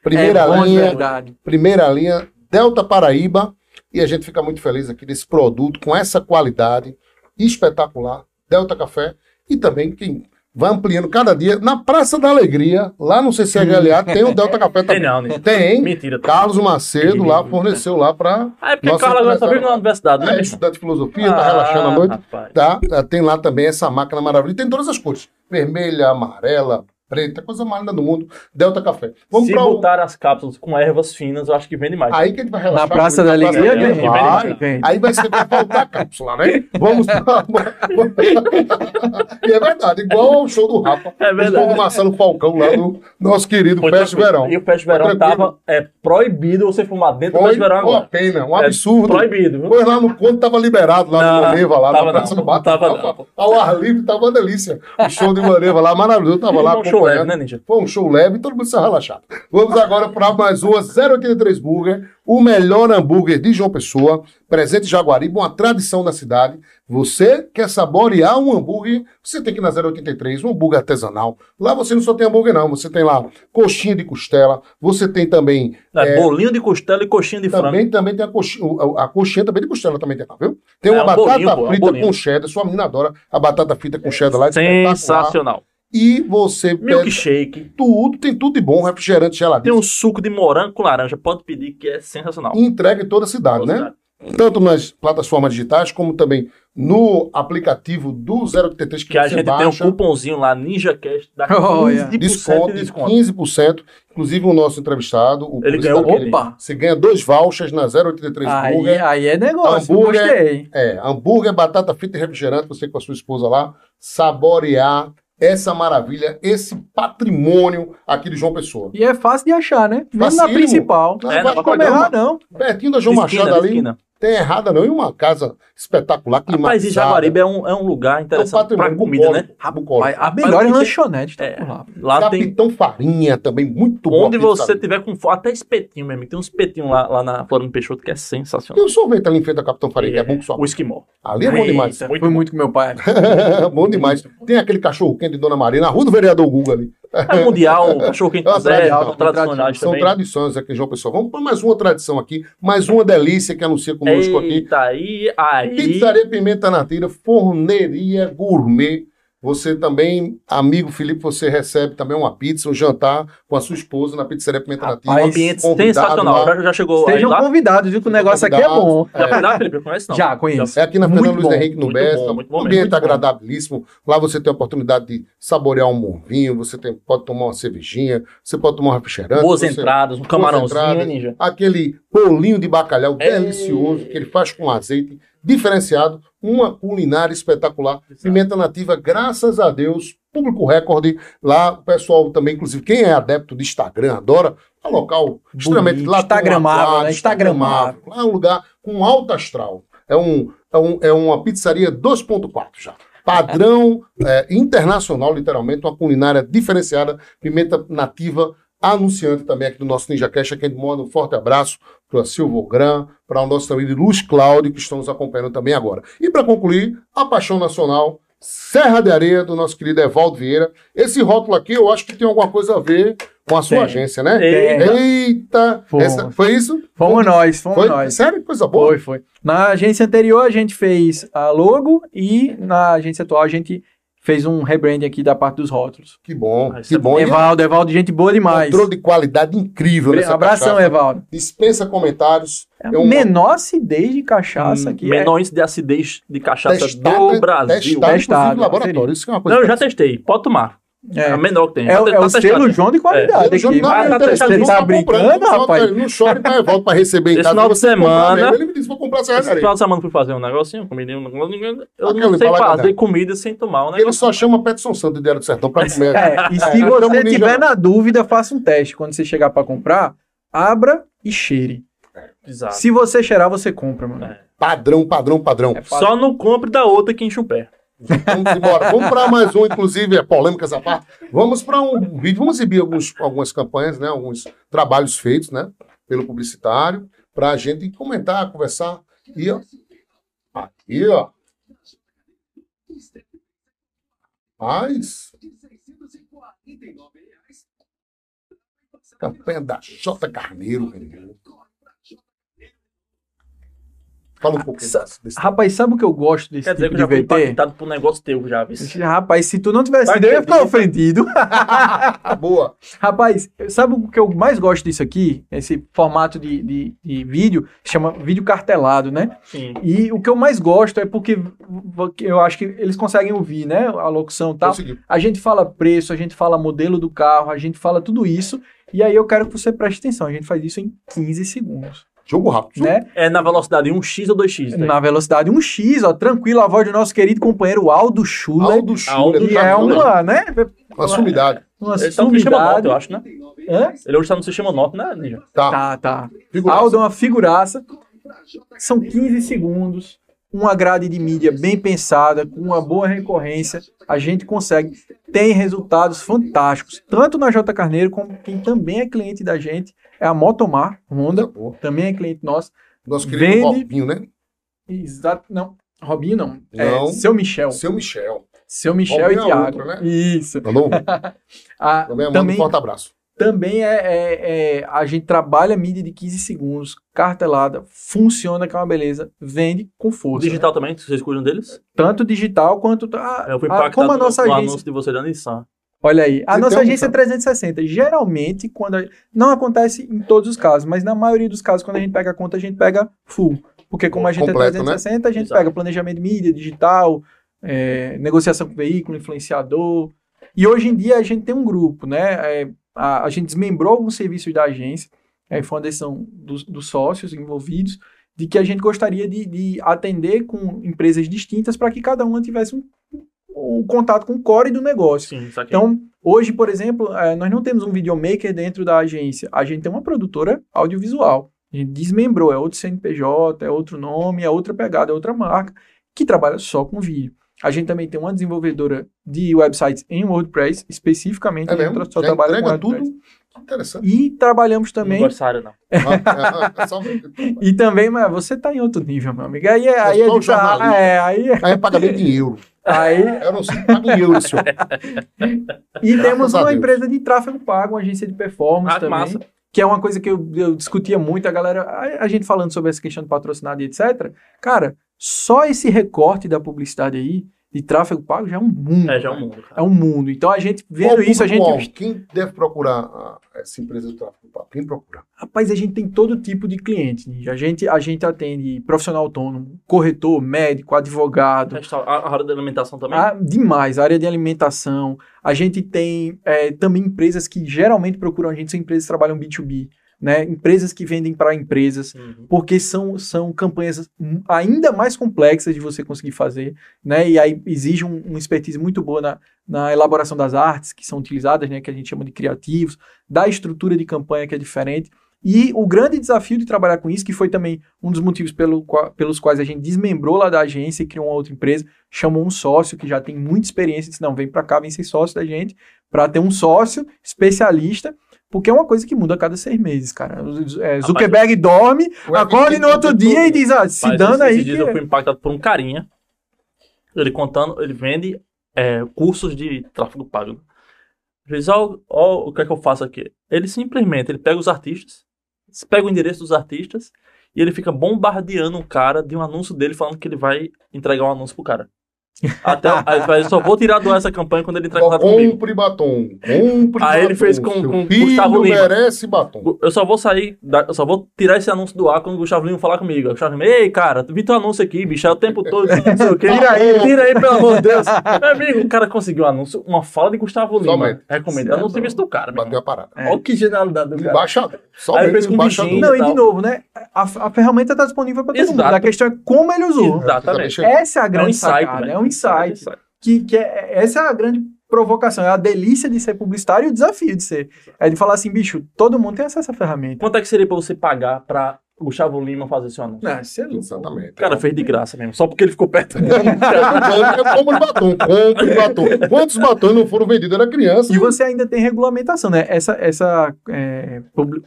Primeira é bom de linha, verdade. primeira linha, Delta Paraíba. E a gente fica muito feliz aqui desse produto com essa qualidade espetacular, Delta Café. E também quem vai ampliando cada dia, na Praça da Alegria, lá no CCHLA, tem o Delta Café Tem também. não, Ninja. Tem. Mentira. Carlos Macedo lá forneceu lá para Ah, é porque Carla agora tá vindo na universidade, né? é, estudante de filosofia, tá relaxando à Ah, noite. rapaz. Tá? Ah, Tem lá também essa máquina maravilhosa. Tem todas as cores: vermelha, amarela, preta, coisa mais linda do mundo. Delta Café. Vamos Se para o. botar as cápsulas com ervas finas, eu acho que vende mais. Aí que a gente vai relaxar. Na Praça da Praça Alegria, vai. vende, vende, vende. Aí vai ser vai faltar cápsula, né? Vamos pra... E é verdade, igual ao show do Rafa. É O verdade. do Marcelo Falcão lá no nosso querido Foi Fest. Verão. E o Fest Verão Foi tranquilo. tava é, proibido você fumar dentro do Foi Fest Verão uma agora. pena, um É absurdo. Proibido, viu? Pois lá no ponto tava liberado, lá Não, no Maneva, lá tava na Praça não, do Mato. tava Tava não. Ao ar livre, tava uma delícia. O show de Maneva lá, maravilhoso. Tava lá Foi show leve, acompanhando. né, Ninja? Foi um show leve e todo mundo saiu relaxado. Vamos agora para mais uma 083 Burger, o melhor hambúrguer de João Pessoa, presente em Jaguaribe, uma tradição da cidade. Você quer saborear um hambúrguer, você tem que ir na 083, um hambúrguer artesanal. Lá você não só tem hambúrguer, não. Você tem lá coxinha de costela, você tem também É, Bolinho de costela e coxinha de frango. também, também tem a coxinha, a coxinha também de costela também tem lá, viu? Tem uma É, um batata bolinho, pô, é um frita bolinho. com cheddar, sua menina adora a batata frita com cheddar lá, é. Sensacional. E você Milkshake. tudo, tem tudo de bom, refrigerante Tem geladinho, um suco de morango com laranja. Pode pedir que é sensacional. e entrega em toda a cidade, né? Tanto nas plataformas digitais, como também no aplicativo do 083 que, Que a você gente baixa. tem um cupomzinho lá, NinjaCast, dá Oh, 15% yeah. de Desconto de desconto. 15%. Inclusive o nosso entrevistado, o Ele ganhou? Opa! Você ganha dois vouchers na 083 Aí, Burger. aí é negócio, Hambúrguer. gostei. É, hambúrguer, batata frita e refrigerante, você com a sua esposa lá, saborear essa maravilha, esse patrimônio aqui de João Pessoa. E é fácil de achar, né? Mesmo na principal. Não É, vai errar, uma- não. Pertinho da João Esquina, Machado ali, esquina. Tem errada não. E uma casa espetacular, Rapaz, climatizada. Jaguaribe é um, é um lugar É um interessante pra patrimônio comida, né? bucólico, bucólico. A melhor tem- lanchonete tá É. lá. Lá tem. Capitão Farinha também, muito bom. Onde você ali. tiver com fome, até espetinho mesmo. Tem uns espetinhos lá, lá na Florida Peixoto que é sensacional. Tem um sorvete ali em frente da Capitão Farinha, que é bom que só. O esquimó. Ali é bom demais. Eita, Foi muito com meu pai. bom demais. Tem aquele cachorro quente de Dona Maria, na rua do vereador Guga ali. É mundial, cachorro quente É do Zé, tradicionais São também. tradições aqui João Pessoa. Vamos para mais uma tradição aqui, mais uma delícia que anuncia conosco aqui. Eita, aí, aí. Pizzaria Pimenta Natura, forneria gourmet. Você também, amigo Felipe, você recebe também uma pizza, um jantar com a sua esposa na Pizzaria Pimenta Natura. Um ambiente sensacional. Já, já chegou Sejam lá? convidados, viu? Que o negócio aqui é bom. Já foi lá, Felipe? Conhece não? Já, conheço. É aqui na Muito Fernando Luiz bom, Henrique no Besta. bom, bom um ambiente muito bom. agradabilíssimo. Lá você tem a oportunidade de saborear um morvinho, você tem- pode tomar uma cervejinha, você pode tomar um refrigerante. Boas você- entradas, um camarãozinho, entradas. Ninja? aquele bolinho de bacalhau Ei. delicioso que ele faz com azeite diferenciado, uma culinária espetacular, pimenta nativa, graças a Deus, público recorde lá, o pessoal também, inclusive quem é adepto de Instagram adora, é um local extremamente lá Instagramável, né? Instagramável. Lá é um lugar com alto astral. É, um, é, um, é uma pizzaria 2.4 já. Padrão é, internacional, literalmente, uma culinária diferenciada, pimenta nativa, anunciante também aqui do nosso Ninja Cash, a quem manda um forte abraço para a Silvogran, para o nosso amigo Luz Cláudio, que estão nos acompanhando também agora. E para concluir, a paixão nacional, Serra de Areia, do nosso querido Evaldo Vieira. Esse rótulo aqui eu acho que tem alguma coisa a ver com a sua Tem. agência, né? Eita. Eita! Foi. essa- foi isso? Fomos nós, fomos Foi? nós. Sério? Coisa boa? Foi, foi. Na agência anterior a gente fez a logo e na agência atual a gente fez um rebranding aqui da parte dos rótulos. Que bom, Ah, que é bom. Evaldo, Evaldo, gente boa demais. Controle de qualidade incrível nessa Abração, cachaça. Evaldo. Dispensa comentários. É É a uma- menor acidez de cachaça Hum, que é. Menor índice de acidez de cachaça Testada, do Brasil. Testado, em laboratório. Isso que é uma coisa Não, eu já testei. Pode tomar. É, É, a menor que tem. é, Tá- o- é tá o testado. selo João de qualidade Vai, não, tá Você tá tá comprando, brincando, rapaz? Não chore pra Evaldo pra receber em Esse casa. final de semana-. Ele me disse, vou comprar essa Esse final de semana fui fazer um negocinho, comi negócio. Eu não sei fazer comida sem tomar um Ele só chama Peterson Santo de Diário do Sertão pra comer. É, e se É, você tiver na dúvida, faça um teste. Quando você chegar pra comprar, abra e cheire. Exato. Se você cheirar, você compra, mano. É. Padrão, padrão, padrão. É. Só não compre da outra que enche o pé. Vamos embora. Vamos para mais um, inclusive, é polêmica essa parte. Vamos para um vídeo, vamos exibir alguns, algumas campanhas, né? Alguns trabalhos feitos, né? Pelo publicitário, para a gente comentar, conversar. E, ó, aqui, ó. Mas. Campanha da J Carneiro, velho. Fala um pouquinho Sa- desse- Rapaz, sabe o que eu gosto desse Quer dizer tipo que eu de já fui VT? impactado por um negócio teu já, viu? Rapaz, se tu não tivesse Vai sido, eu ia ficar ofendido. Boa. Rapaz, sabe o que eu mais gosto disso aqui? Esse formato de, de, de vídeo, chama vídeo cartelado, né? Sim. E o que eu mais gosto é porque eu acho que eles conseguem ouvir, né? A locução e tal. Conseguiu. A gente fala preço, a gente fala modelo do carro, a gente fala tudo isso. E aí eu quero que você preste atenção. A gente faz isso em 15 segundos, Jogo rápido. né? É na velocidade 1x ou 2x? daí? Na velocidade 1x, ó, tranquilo, a voz do nosso querido companheiro Aldo Schuller. Aldo Schuller, Aldo que tá é né? uma, né? Uma sumidade. Uma Ele tá no sistema sumidade. Norte, eu acho, né? Hã? Ele hoje está no sistema Norte, né, Ninja? Tá. Tá, tá. Figuraça. Aldo é uma figuraça. São 15 segundos. Uma grade de mídia bem pensada, com uma boa recorrência. A gente consegue. Tem resultados fantásticos. Tanto na J Carneiro, como quem também é cliente da gente. É a Motomar Honda. Boa. Também é cliente nosso. Nosso querido Vende- Robinho, né? Exato. Não. Robinho não. É Não. seu Michel. Seu Michel. Seu Michel Robinho e é Thiago. outro, né? Isso. Mandou um. Ah, Também manda um também, forte abraço. também é, é- é- a gente trabalha mídia de 15 segundos, cartelada, funciona que é uma beleza, vende com força. Digital também, vocês cuidam deles? Tanto digital quanto a, Eu fui a- impactado como a no- nossa no agência. anúncio de você da Nissan. Olha aí, a Você nossa um- agência é 360. Geralmente, quando a- não acontece em todos os casos, mas na maioria dos casos, quando a gente pega a conta, a gente pega full. Porque como a gente Completo, é né? 360, a gente Exato. pega planejamento de mídia, digital, é, negociação com veículo, influenciador. E hoje em dia a gente tem um grupo, né? É, a, a gente desmembrou alguns serviços da agência, é, foi uma decisão dos, dos sócios envolvidos, de que a gente gostaria de, de atender com empresas distintas para que cada uma tivesse um, o contato com o core do negócio. Sim. Então, hoje, por exemplo, eh, nós não temos um videomaker dentro da agência. A gente tem uma produtora audiovisual. A gente desmembrou, é outro CNPJ, é outro nome, é outra pegada, é outra marca, que trabalha só com vídeo. A gente também tem uma desenvolvedora de websites em WordPress, especificamente, É a gente mesmo? só Já trabalha com entrega tudo? Interessante. E trabalhamos não também dessa área, não. Ah, é, é, é só- e também, mas você tá em outro nível, meu amigo. Aí, é- aí é de jornalista. é, aí, Aí é pagamento em euro. Aí Eu não sei pagar em euro, senhor. E Graças temos a uma Deus. empresa de tráfego pago, uma agência de performance Ah, que também. massa. Que é uma coisa que eu, eu discutia muito, a galera, a, a gente falando sobre essa questão de patrocinado e etc. Cara, só esse recorte da publicidade aí, de tráfego pago, já é um mundo. É, já é um cara. mundo. É Cara. um mundo. Então a gente, vendo isso, a gente. público-alvo? Quem deve procurar ah, essa empresa de tráfego pago? Quem procura? Rapaz, a gente tem todo tipo de cliente. A gente, a gente atende profissional autônomo, corretor, médico, advogado. A, a área da alimentação também? Ah, demais, área de alimentação. A gente tem é, também empresas que geralmente procuram a gente, são empresas que trabalham B2B, né? Empresas que vendem para empresas, Uhum. porque são, são campanhas ainda mais complexas de você conseguir fazer, né? E aí exige um, uma expertise muito boa na, na elaboração das artes que são utilizadas, né? Que a gente chama de criativos, da estrutura de campanha que é diferente. E o grande desafio de trabalhar com isso, que foi também um dos motivos pelo, pelos quais a gente desmembrou lá da agência e criou uma outra empresa, chamou um sócio que já tem muita experiência, disse, não, vem para cá, vem ser sócio da gente, para ter um sócio especialista, porque é uma coisa que muda a cada seis meses, cara. É, Zuckerberg dorme, O acorda no outro dia e diz, ah, se Mas dando aí dias que... eu fui impactado por um carinha. Ele contando, ele vende é, cursos de tráfego pago. Ele diz, ó, ó, o que é que eu faço aqui? Ele simplesmente, ele pega os artistas, pega o endereço dos artistas e ele fica bombardeando o cara de um anúncio dele falando que ele vai entregar um anúncio pro cara. Até, aí eu só vou tirar do ar essa campanha quando ele entrar em contato comigo. Compre batom. Compre Aí ele fez com- com filho Gustavo Lima. merece batom. Eu só vou sair, da- eu só vou tirar esse anúncio do ar quando o Gustavo Lima falar comigo. O Gustavo Lima, ei, cara, vi teu anúncio aqui, bicho, é o tempo todo, não sei o quê. Tira aí. tira aí, pelo amor de Deus. Meu amigo, o cara conseguiu um anúncio, uma fala de Gustavo Lima. Somente. Recomendando Isso o é serviço do cara, Bateu a parada. É. Olha que genialidade do cara. Embaixador. Aí Somente fez com embaixador. bichinho. Não, e de novo, né? A, a ferramenta está disponível para todo mundo. Exato. A questão é como ele usou. Exatamente. Essa é a É um grande insight, sacada, né? é um insight. que, que é, essa é a grande provocação, é a delícia de ser publicitário e o desafio de ser. É de falar assim, bicho, todo mundo tem acesso à ferramenta. Quanto é que seria pra você pagar pra Gustavo Lima fazer seu anúncio? Não, você é louco. Exatamente. O cara fez de graça mesmo, só porque ele ficou perto. Como de batom, compre batom. Quantos batons não foram vendidos? Era criança. E você ainda tem regulamentação, né? Essa, essa é,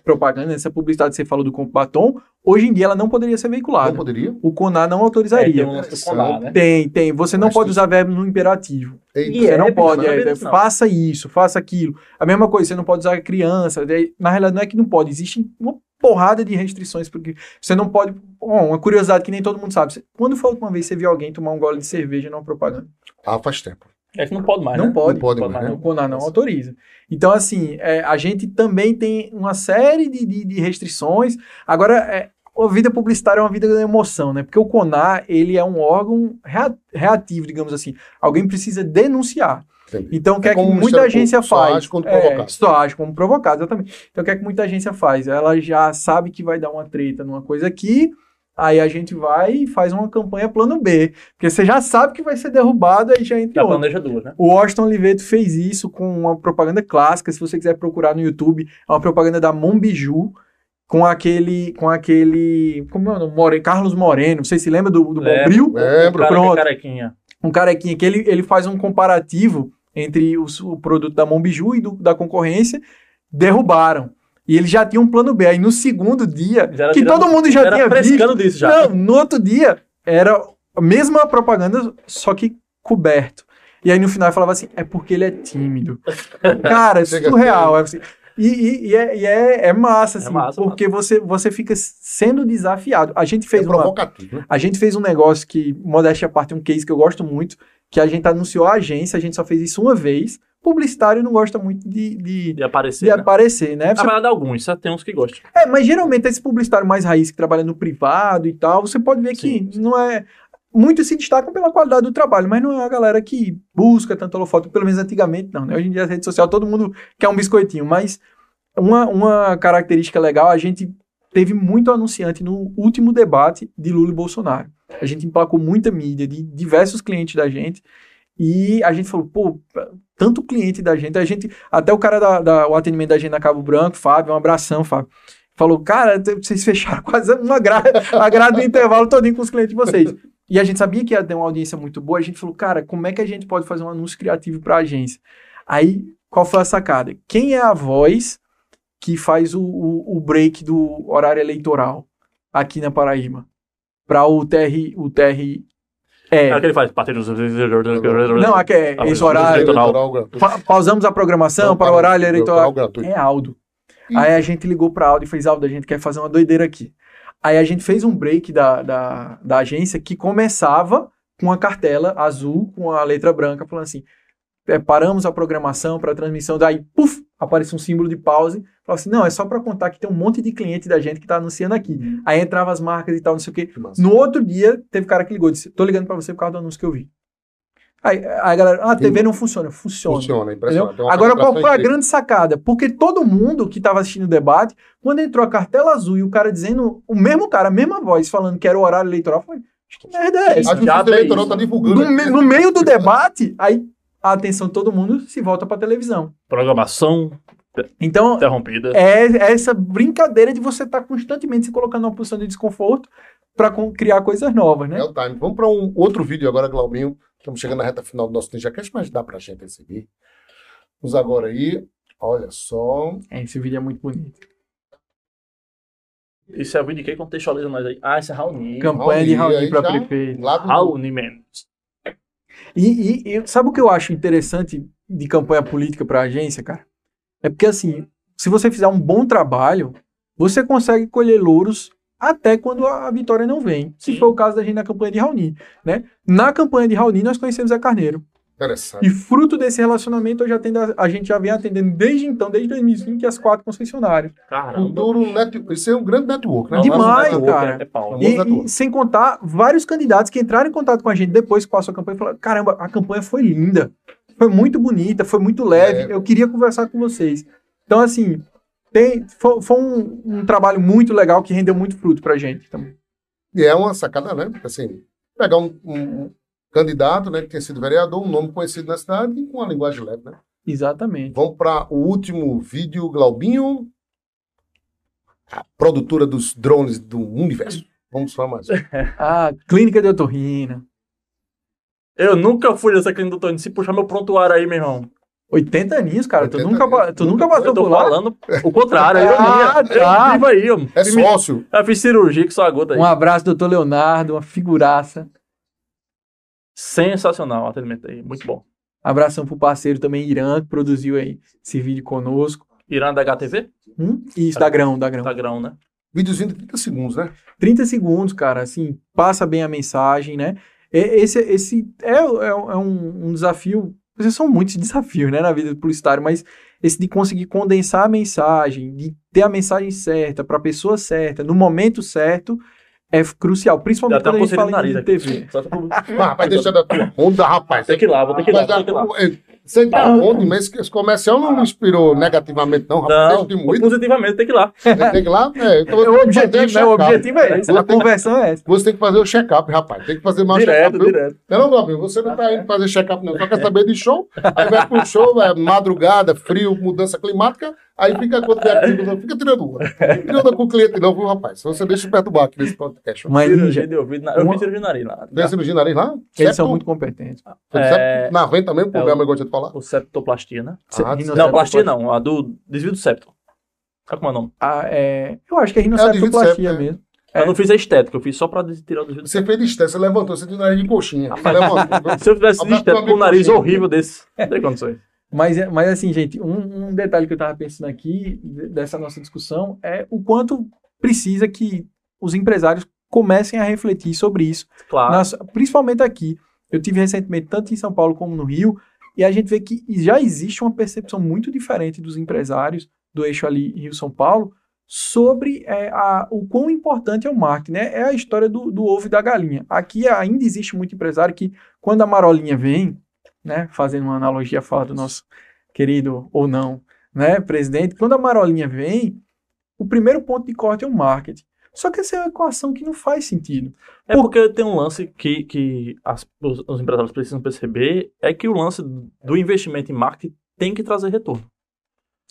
propaganda, essa publicidade que você falou do Compro Batom, hoje em dia ela não poderia ser Não veiculada. poderia? O CONAR não É, autorizaria. tem um Conar, né? Tem, tem. Você não Mas pode usar verbo no imperativo. Eita. E Você é, não bicho, pode. não é, é, não. faça isso, faça aquilo. A mesma coisa, você não pode usar criança. Na realidade, não é que não pode. Existe uma porrada de restrições. Porque você não pode. Bom, uma curiosidade que nem todo mundo sabe. Você- Quando foi a última vez que você viu alguém tomar um gole de cerveja numa propaganda? Ah, faz tempo. É que não pode mais, Não né? pode. Não pode Pode mais, mais, né? O CONAR não autoriza. Então, assim, é, a gente também tem uma série de, de- de restrições. Agora, é, a vida publicitária é uma vida da emoção, né? Porque o CONAR, ele é um órgão rea- reativo, digamos assim. Alguém precisa denunciar. Então, o que É é, que muita agência Público só faz? age quando É, provocado. Só age como provocado, exatamente. Então, o que é que muita agência faz? Ela já sabe que vai dar uma treta numa coisa aqui, aí a gente vai e faz uma campanha plano B. Porque você já sabe que vai ser derrubado, aí já entra Já planeja duas, né? O Washington Oliveto fez isso com uma propaganda clássica. Se você quiser procurar no YouTube, é uma propaganda da Monbiju com aquele. com aquele. Como é o nome? More- Carlos Moreno. Você se lembra do, do Lembro. Bombril? Lembro. É Pronto. carequinha. Um carequinha que ele, ele faz um comparativo entre os- o produto da Monbiju e do- da concorrência. Derrubaram. E ele já tinha um plano B. Aí no segundo dia, que tirando- todo mundo já era tinha visto. disso já. Não, no outro dia era a mesma propaganda, só que coberto. E aí no final falava assim, é porque ele é tímido. Cara, é surreal. é assim. E, e- e é, e é- é massa, assim, massa, porque Você, você fica sendo desafiado. A gente É fez uma, provocativo, né? a gente fez um negócio que, modéstia à parte, um case que eu gosto muito, que a gente anunciou a agência, a gente só fez isso uma vez. Publicitário não gosta muito de, de, De aparecer. de né? aparecer, né? Você verdade, alguns, só tem uns que gostam. é, mas geralmente esse publicitário mais raiz que trabalha no privado e tal, você pode ver que não é. Muitos se destacam pela qualidade do trabalho, mas não é a galera que busca tanto holofoto, pelo menos antigamente não, né? Hoje em dia a rede social todo mundo quer um biscoitinho, mas uma, uma característica legal, a gente teve muito anunciante no último debate de Lula e Bolsonaro. A gente emplacou muita mídia de diversos clientes da gente E a gente falou, pô, tanto cliente da gente, a gente, até o cara da, da o atendimento da gente na Cabo Branco, Fábio, um abração, Fábio. Falou, cara, vocês fecharam quase uma grade, a grade do intervalo todinho com os clientes de vocês. E a gente sabia que ia ter uma audiência muito boa, a gente falou, cara, como é que a gente pode fazer um anúncio criativo para a agência? Aí, qual foi a sacada? Quem é a voz que faz o, o, o break do horário eleitoral aqui na Paraíba? Para o TR, o TR é. É que ele faz. partidos- Não, aqui é Ah, esse mas horário. eleitoral. Pa- pausamos a programação para o horário eleitoral. É Aldo. Aí a gente ligou para Aldo e fez Aldo, a gente quer fazer uma doideira aqui. Aí a gente fez um break da, da, da agência que começava com a cartela azul com a letra branca, falando assim: é, paramos a programação para a transmissão, daí, puf, aparece um símbolo de pause. Falava assim: não, é só para contar que tem um monte de cliente da gente que está anunciando aqui. Aí entrava as marcas e tal, não sei o quê. No outro dia, teve cara que ligou e disse: tô ligando para você por causa do anúncio que eu vi. Aí, aí a galera, ah, a TV não funciona. Funciona. Funciona, é impressionante. Agora, qual foi a incrível. grande sacada? Porque todo mundo que estava assistindo o debate, quando entrou a cartela azul e o cara dizendo, o mesmo cara, a mesma voz, falando que era o horário eleitoral, foi, acho que merda é A essa? Já Justiça tem Eleitoral está divulgando. No, no meio do debate, aí a atenção de todo mundo se volta para televisão. Programação Então, interrompida. é essa brincadeira de você estar constantemente se colocando numa posição de desconforto para criar coisas novas, né? É o time. Vamos para um outro vídeo agora, Glaubinho. Estamos chegando na reta final do nosso NinjaCast, mas dá pra gente exibir. Vamos agora aí. Olha só. É, esse vídeo é muito bonito. Isso é o vídeo que contextualiza nós aí. Ah, isso é Raoni. Campanha de Raoni, Raoni aí para prefeito. Do, Raoni Mendes. E, e- e sabe o que eu acho interessante de campanha política para agência, cara? É porque assim, se você fizer um bom trabalho, você consegue colher louros até quando a a vitória não vem. Se Sim. foi o caso da gente na campanha de Raoni, né? Na campanha de Raoni nós conhecemos Zé Carneiro. Interessante. E fruto desse relacionamento, eu já atendo a, gente já vem atendendo desde então, desde 2005, as quatro concessionárias. Caramba. Net... Isso é um grande network, né? Demais, network cara. É, é E, e sem contar vários candidatos que entraram em contato com a gente depois que passou a campanha e falaram: caramba, a campanha foi linda, foi muito bonita, foi muito leve, É. eu queria conversar com vocês. Então, assim, tem, foi, foi um, um trabalho muito legal que rendeu muito fruto pra gente também. E é uma sacada, né? Porque, Assim, pegar um- um candidato, né, que tenha sido vereador, um nome conhecido na cidade e com uma linguagem leve, né? Exatamente. Vamos para o último vídeo, Glaubinho. A produtora dos drones do universo. Vamos falar mais. Ah, clínica de otorrina. Eu nunca fui nessa clínica do Tony. Se puxar meu prontuário aí, meu irmão. 80 aninhos, cara. Tu 80 nunca, pa- aninhos. tu nunca Nunca passou Eu tô por lá? falando o contrário. Eu, Ah, eu, tá. vivo aí, eu, É sócio. eu fiz cirurgia que só a gota aí. Um abraço, doutor Leonardo, uma figuraça. Sensacional o atendimento aí. Muito bom. Abração pro parceiro também, Irã, que produziu aí esse vídeo conosco. Irã da HTV? Hum? Isso, da Grão, da Grão. Instagram, né? Videozinho de 30 segundos, né? 30 segundos, cara, assim, passa bem a mensagem, né? Esse, esse é, é, é um, um desafio, esses são muitos desafios, né, na vida do publicitário, mas esse de conseguir condensar a mensagem, de ter a mensagem certa, para a pessoa certa, no momento certo, é crucial, principalmente tá quando a gente fala nariz aqui. TV. Só Ah, rapaz, deixa da tua onda, rapaz. Tem que ir lá, vou ter que ir lá, Mas, vou ter que ir lá. ah, Você tá onde? Mas esse comercial não inspirou negativamente, não, rapaz. Não, Deixa de muito. positivamente tem que ir lá. Tem que ir lá. É, então É, o objetivo, né? O objetivo é esse, a conversão é essa. Você tem que fazer o check-up, rapaz. Tem que fazer mais Direto, check-up. direto. Não, não, Gabriel, você não tá indo fazer check-up, não. Só quer saber de show. Aí vai pro show, é madrugada, frio, mudança climática. Aí fica quando vier aqui, não fica tirando uma. Não anda com o cliente, não, viu, rapaz? Senão você deixa eu perturbar aqui nesse podcast. Mas, Cirurgia Ninja, de ouvido. na- Eu Uma- fiz cirurgia de nariz lá. Tem cirurgia de nariz lá? eles são muito competentes. É, Na venda também, o é problema o- eu gosto de falar. O septoplastia, né? Ah. Não, plastia não. A do desvio do septo. Sabe como é o nome? Ah, é, eu acho que é de rinoceptoplastia é. mesmo. Eu É. não fiz a estética, eu fiz só pra tirar o desvio do Você fez estresse, você levantou, você tem nariz de coxinha. Você levantou. Se eu fizesse estética com um nariz Coxinha. horrível desse, não tem condições. Mas, é- mas assim, gente, um, um detalhe que eu tava pensando aqui de- dessa nossa discussão é o quanto precisa que os empresários comecem a refletir sobre isso, Claro. nas- principalmente aqui. Eu tive recentemente tanto em São Paulo como no Rio, e a gente vê que já existe uma percepção muito diferente dos empresários do eixo ali Rio-São Paulo sobre é, a- o quão importante é o marketing, né? É a história do, do ovo e da galinha. Aqui ainda existe muito empresário que, quando a marolinha vem, né, fazendo uma analogia à fala do nosso querido ou não, né, presidente, quando a marolinha vem, o primeiro ponto de corte é o marketing. Só que essa é uma equação que não faz sentido. É porque tem um lance que, que as- os, os empresários precisam perceber, é que o lance do investimento em marketing tem que trazer retorno.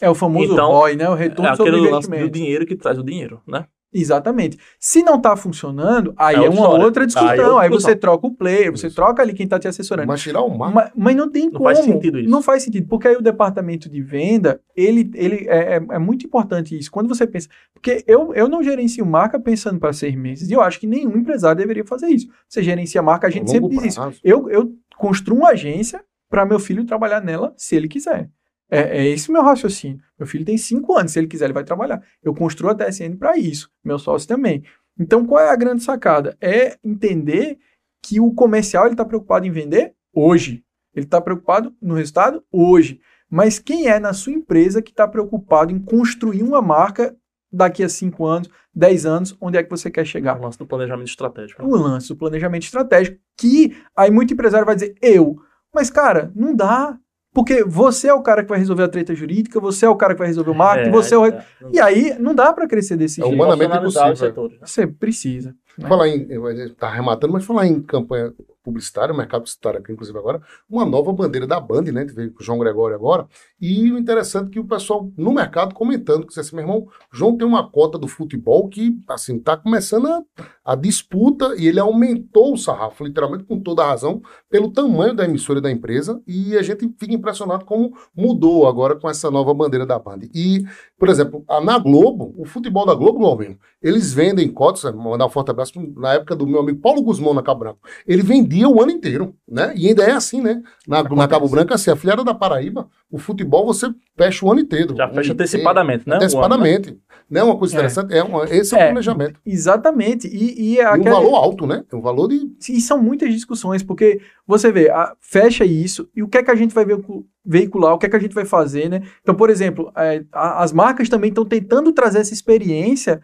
É o famoso Então, ROI, né? O retorno é sobre aquele lance investimento. do dinheiro que traz o dinheiro, né? Exatamente. Se não tá funcionando, aí É é, uma história. outra discussão. Aí Aí, é outra você troca o player, você Isso. troca ali quem tá te assessorando. Mas tirar o marketing. Mas, mas não tem Não como. faz sentido isso. Não faz sentido, porque aí o departamento de venda, ele, ele é, é, é muito importante isso. Quando você pensa. Porque eu, eu não gerencio marca pensando para seis meses. E eu acho que nenhum empresário deveria fazer isso. Você gerencia marca, a gente sempre diz isso. prazo. Eu, eu construo uma agência para meu filho trabalhar nela se ele quiser. É, é esse o meu raciocínio. Meu filho tem cinco anos, se ele quiser, ele vai trabalhar. Eu construo a TSN para isso. Meu sócio também. Então, qual é a grande sacada? É entender que o comercial está preocupado em vender hoje. Ele está preocupado no resultado hoje. Mas quem é na sua empresa que está preocupado em construir uma marca daqui a cinco anos, dez anos, onde é que você quer chegar? O lance do planejamento estratégico. né? o lance do planejamento estratégico, que aí muito empresário vai dizer, eu. Mas, cara, não dá. Porque você é o cara que vai resolver a treta jurídica, você é o cara que vai resolver o marketing, você é o... é. E aí, não dá para crescer desse É jeito. humanamente Profissionalizar os impossível. setores, né? Você precisa. Né? Falar em. Tá arrematando, mas falar em campanha publicitária, mercado publicitário aqui, inclusive agora, uma nova bandeira da Band, né? Veio com o João Gregório agora. E o interessante é que o pessoal no mercado comentando que assim, meu irmão, João tem uma cota do futebol que, assim, tá começando a, a disputa e ele aumentou o sarrafo, literalmente com toda a razão, pelo tamanho da emissora e da empresa. E a gente fica impressionado como mudou agora com essa nova bandeira da Band. E, por exemplo, a, na Globo, o futebol da Globo, Globinho, eles vendem cotas, mandar um forte abraço na época do meu amigo Paulo Guzmão na Cabo Branco. Ele vendia o ano inteiro, né? E ainda é assim, né? Na, na Cabo Branco, assim, a filhada da Paraíba, o futebol você fecha o ano inteiro. Já O fecha antecipadamente, né? inteiro, O ano, né? Antecipadamente. Né? Uma coisa É. interessante, é. uma- esse é o É. planejamento. Exatamente. E, e, é E um valor alto, né? Um valor de. E são muitas discussões, porque você vê, a- fecha isso, e o que é que a gente vai veicu- veicular, o que é que a gente vai fazer, né? Então, por exemplo, é, a- as marcas também estão tentando trazer essa experiência,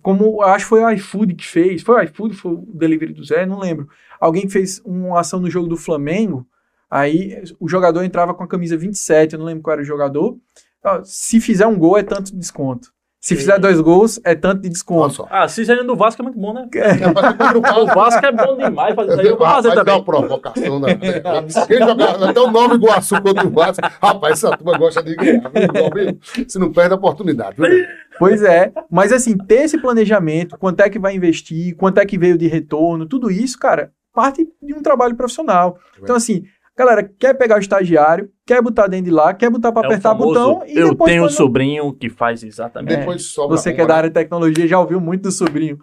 como acho que foi o iFood que fez, foi o iFood, foi o Delivery do Zé, não lembro. Alguém fez uma ação no jogo do Flamengo, aí o jogador entrava com a camisa 27, eu não lembro qual era o jogador, se fizer um gol é tanto de desconto. Se fizer dois gols, é tanto de desconto. só. Ah, se saindo do Vasco é muito bom, né? É contra o Vasco é bom demais fazer isso aí. Eu vou fazer dá também. uma provocação, né? Quem jogar até o nome Iguaçu contra o Vasco, rapaz, essa turma gosta de ganhar? Você não perde a oportunidade, viu? Pois é, mas assim, ter esse planejamento, quanto é que vai investir, quanto é que veio de retorno, tudo isso, cara, parte de um trabalho profissional. Então, assim, galera, quer pegar o estagiário, quer botar dentro de lá, quer botar para É o apertar famoso, botão e eu depois tenho um sobrinho que faz exatamente. Depois sobra você que é da área de tecnologia já ouviu muito do sobrinho.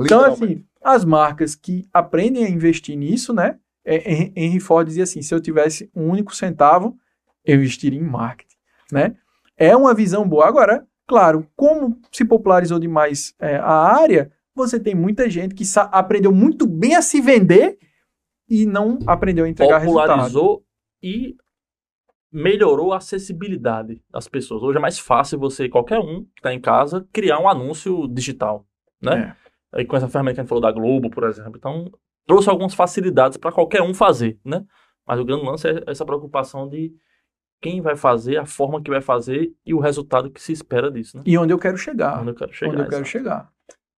Então, assim, as marcas que aprendem a investir nisso, né? é, Hen- Henry Ford dizia assim: se eu tivesse um único centavo, eu investiria em marketing, né? É uma visão boa. Agora, claro, como se popularizou demais é, a área, você tem muita gente que aprendeu muito bem a se vender e não aprendeu a entregar resultado. popularizou e melhorou a acessibilidade das pessoas. Hoje é mais fácil você, qualquer um que está em casa, criar um anúncio digital, né? É. Aí com essa ferramenta que a gente falou da Globo, por exemplo. Então, trouxe algumas facilidades para qualquer um fazer, né? Mas o grande lance é essa preocupação de quem vai fazer, a forma que vai fazer e o resultado que se espera disso, né? E onde eu quero chegar. Onde eu quero chegar. onde eu quero chegar.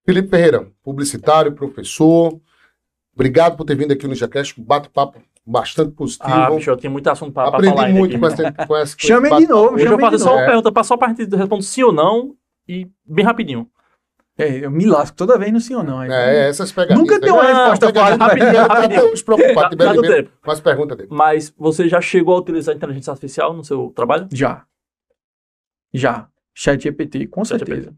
Felipe Ferreira, publicitário, professor. Obrigado por ter vindo aqui no Jacast, um bate-papo bastante positivo. Ah, bicho, eu tenho muito assunto para falar Aprendi muito aqui. com essa, com essa Chame de novo. Hoje eu de só uma pergunta, só para gente responder sim ou não e bem rapidinho. É, eu me lasco toda vez no sim ou não. aí. É, essas pegadinhas. Nunca tem uma resposta rapidinho, fácil. rapidinho, velho. rapidinho. Preocupados, Dá- dá tempo. com as perguntas dele. Mas você já chegou a utilizar a inteligência artificial no seu trabalho? Já. Já. Chat GPT, com certeza.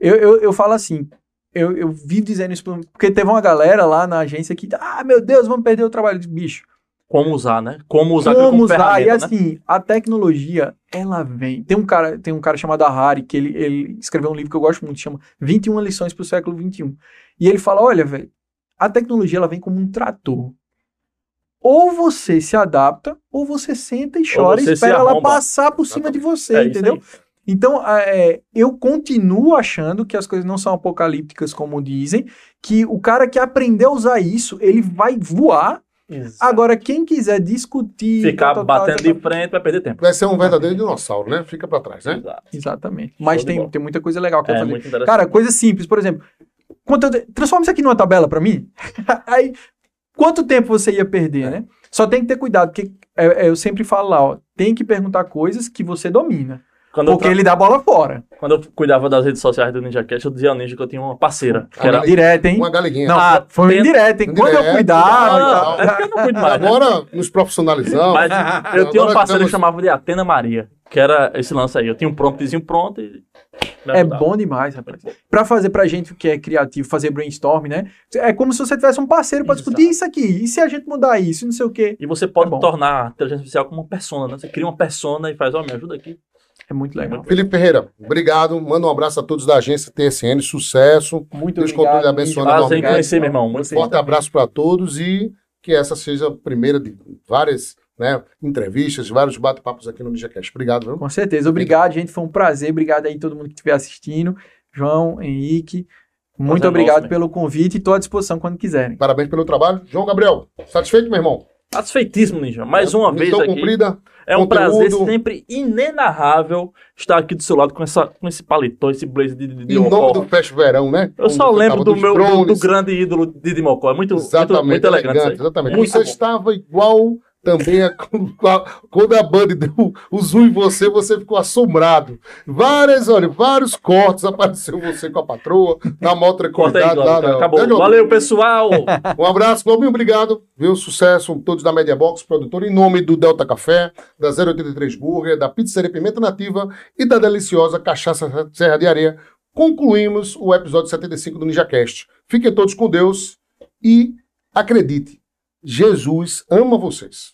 Eu, eu, eu falo assim, eu, eu vivo dizendo isso, porque teve uma galera lá na agência que, ah, meu Deus, vamos perder o trabalho de bicho. Como usar, né? Como usar Como como usar? E né? assim, a tecnologia, ela vem. Tem um cara, tem um cara chamado Harari, que ele, ele escreveu um livro que eu gosto muito, chama 21 lições para o século 21. E ele fala, olha, velho, a tecnologia ela vem como um trator. Ou você se adapta, ou você senta e chora e espera ela passar por cima de você, É entendeu? Então, é, eu continuo achando que as coisas não são apocalípticas como dizem, que o cara que aprendeu a usar isso, ele vai voar. Agora, quem quiser discutir... Ficar tal, tal, tal, batendo tal, de frente vai perder tempo. Vai ser um verdadeiro dinossauro, né? Fica pra trás, né? Exato. Exatamente. Mas tem, tem muita coisa legal que eu É fazer. muito interessante. Cara, coisa simples, por exemplo, quanto transforma isso aqui numa tabela pra mim. Aí, quanto tempo você ia perder, né? Só tem que ter cuidado, porque é, é, eu sempre falo lá, ó, tem que perguntar coisas que você domina. Quando, eu Porque tra- ele dá a bola fora. quando eu cuidava das redes sociais do NinjaCast, eu dizia ao Ninja que eu tinha uma parceira. Que era... Direto, hein? Uma galeguinha. Não, Ah, foi tem- indireto, hein? Quando eu cuidava e ah, tal. Não, é porque eu não cuido mais, né? Agora nos profissionalizamos. Mas eu tinha uma parceira estamos- que chamava de Atena Maria, que era esse lance aí. Eu tinha um promptzinho pronto e. É bom demais, rapaz. Pra fazer pra gente que é criativo, fazer brainstorm, né? É como se você tivesse um parceiro pra discutir isso aqui. E se a gente mudar isso, não sei o quê. E você pode É tornar a inteligência artificial como uma persona, né? Você cria uma persona e faz, ó, me ajuda aqui. É muito legal. Felipe Ferreira, obrigado. Manda um abraço a todos da agência TSN. Sucesso. Muito Deus obrigado. continue abençoando Prazer em conhecer, meu irmão. Um Muito forte abraço para todos e que essa seja a primeira de várias né, entrevistas, vários bate-papos aqui no NinjaCast. Obrigado, viu? Com certeza. Obrigado, gente. Foi um prazer. Obrigado aí a todo mundo que estiver assistindo. João, Henrique. Muito Prazer obrigado nosso, pelo convite e estou à disposição quando quiserem. Parabéns pelo trabalho. João Gabriel, satisfeito, meu irmão? Satisfeitíssimo, Ninja. Mais uma vez Missão aqui. cumprida. É um conteúdo. prazer sempre inenarrável estar aqui do seu lado com, essa, com esse paletó, esse blazer de, de Em nome do Fest Verão, né? Eu só lembro do meu do, do grande ídolo de Dimocó. É muito, muito, Exatamente, muito elegante. isso aí. exatamente. Muito você bom. estava igual também a- a- quando a Band deu o zoom em você, você ficou assombrado. Várias, olha, vários cortes, apareceu você com a patroa, na moto Corta aí, lá. Não. Acabou. É? Valeu, pessoal. Um abraço, Globinho, obrigado. Viu? Sucesso, todos da Media Box, produtor, em nome do Delta Café, da 083 Burger, da Pizzaria Pimenta Nativa e da deliciosa Cachaça Serra de Areia. Concluímos o episódio 75 do NinjaCast. Fiquem todos com Deus e acredite, Jesus ama vocês.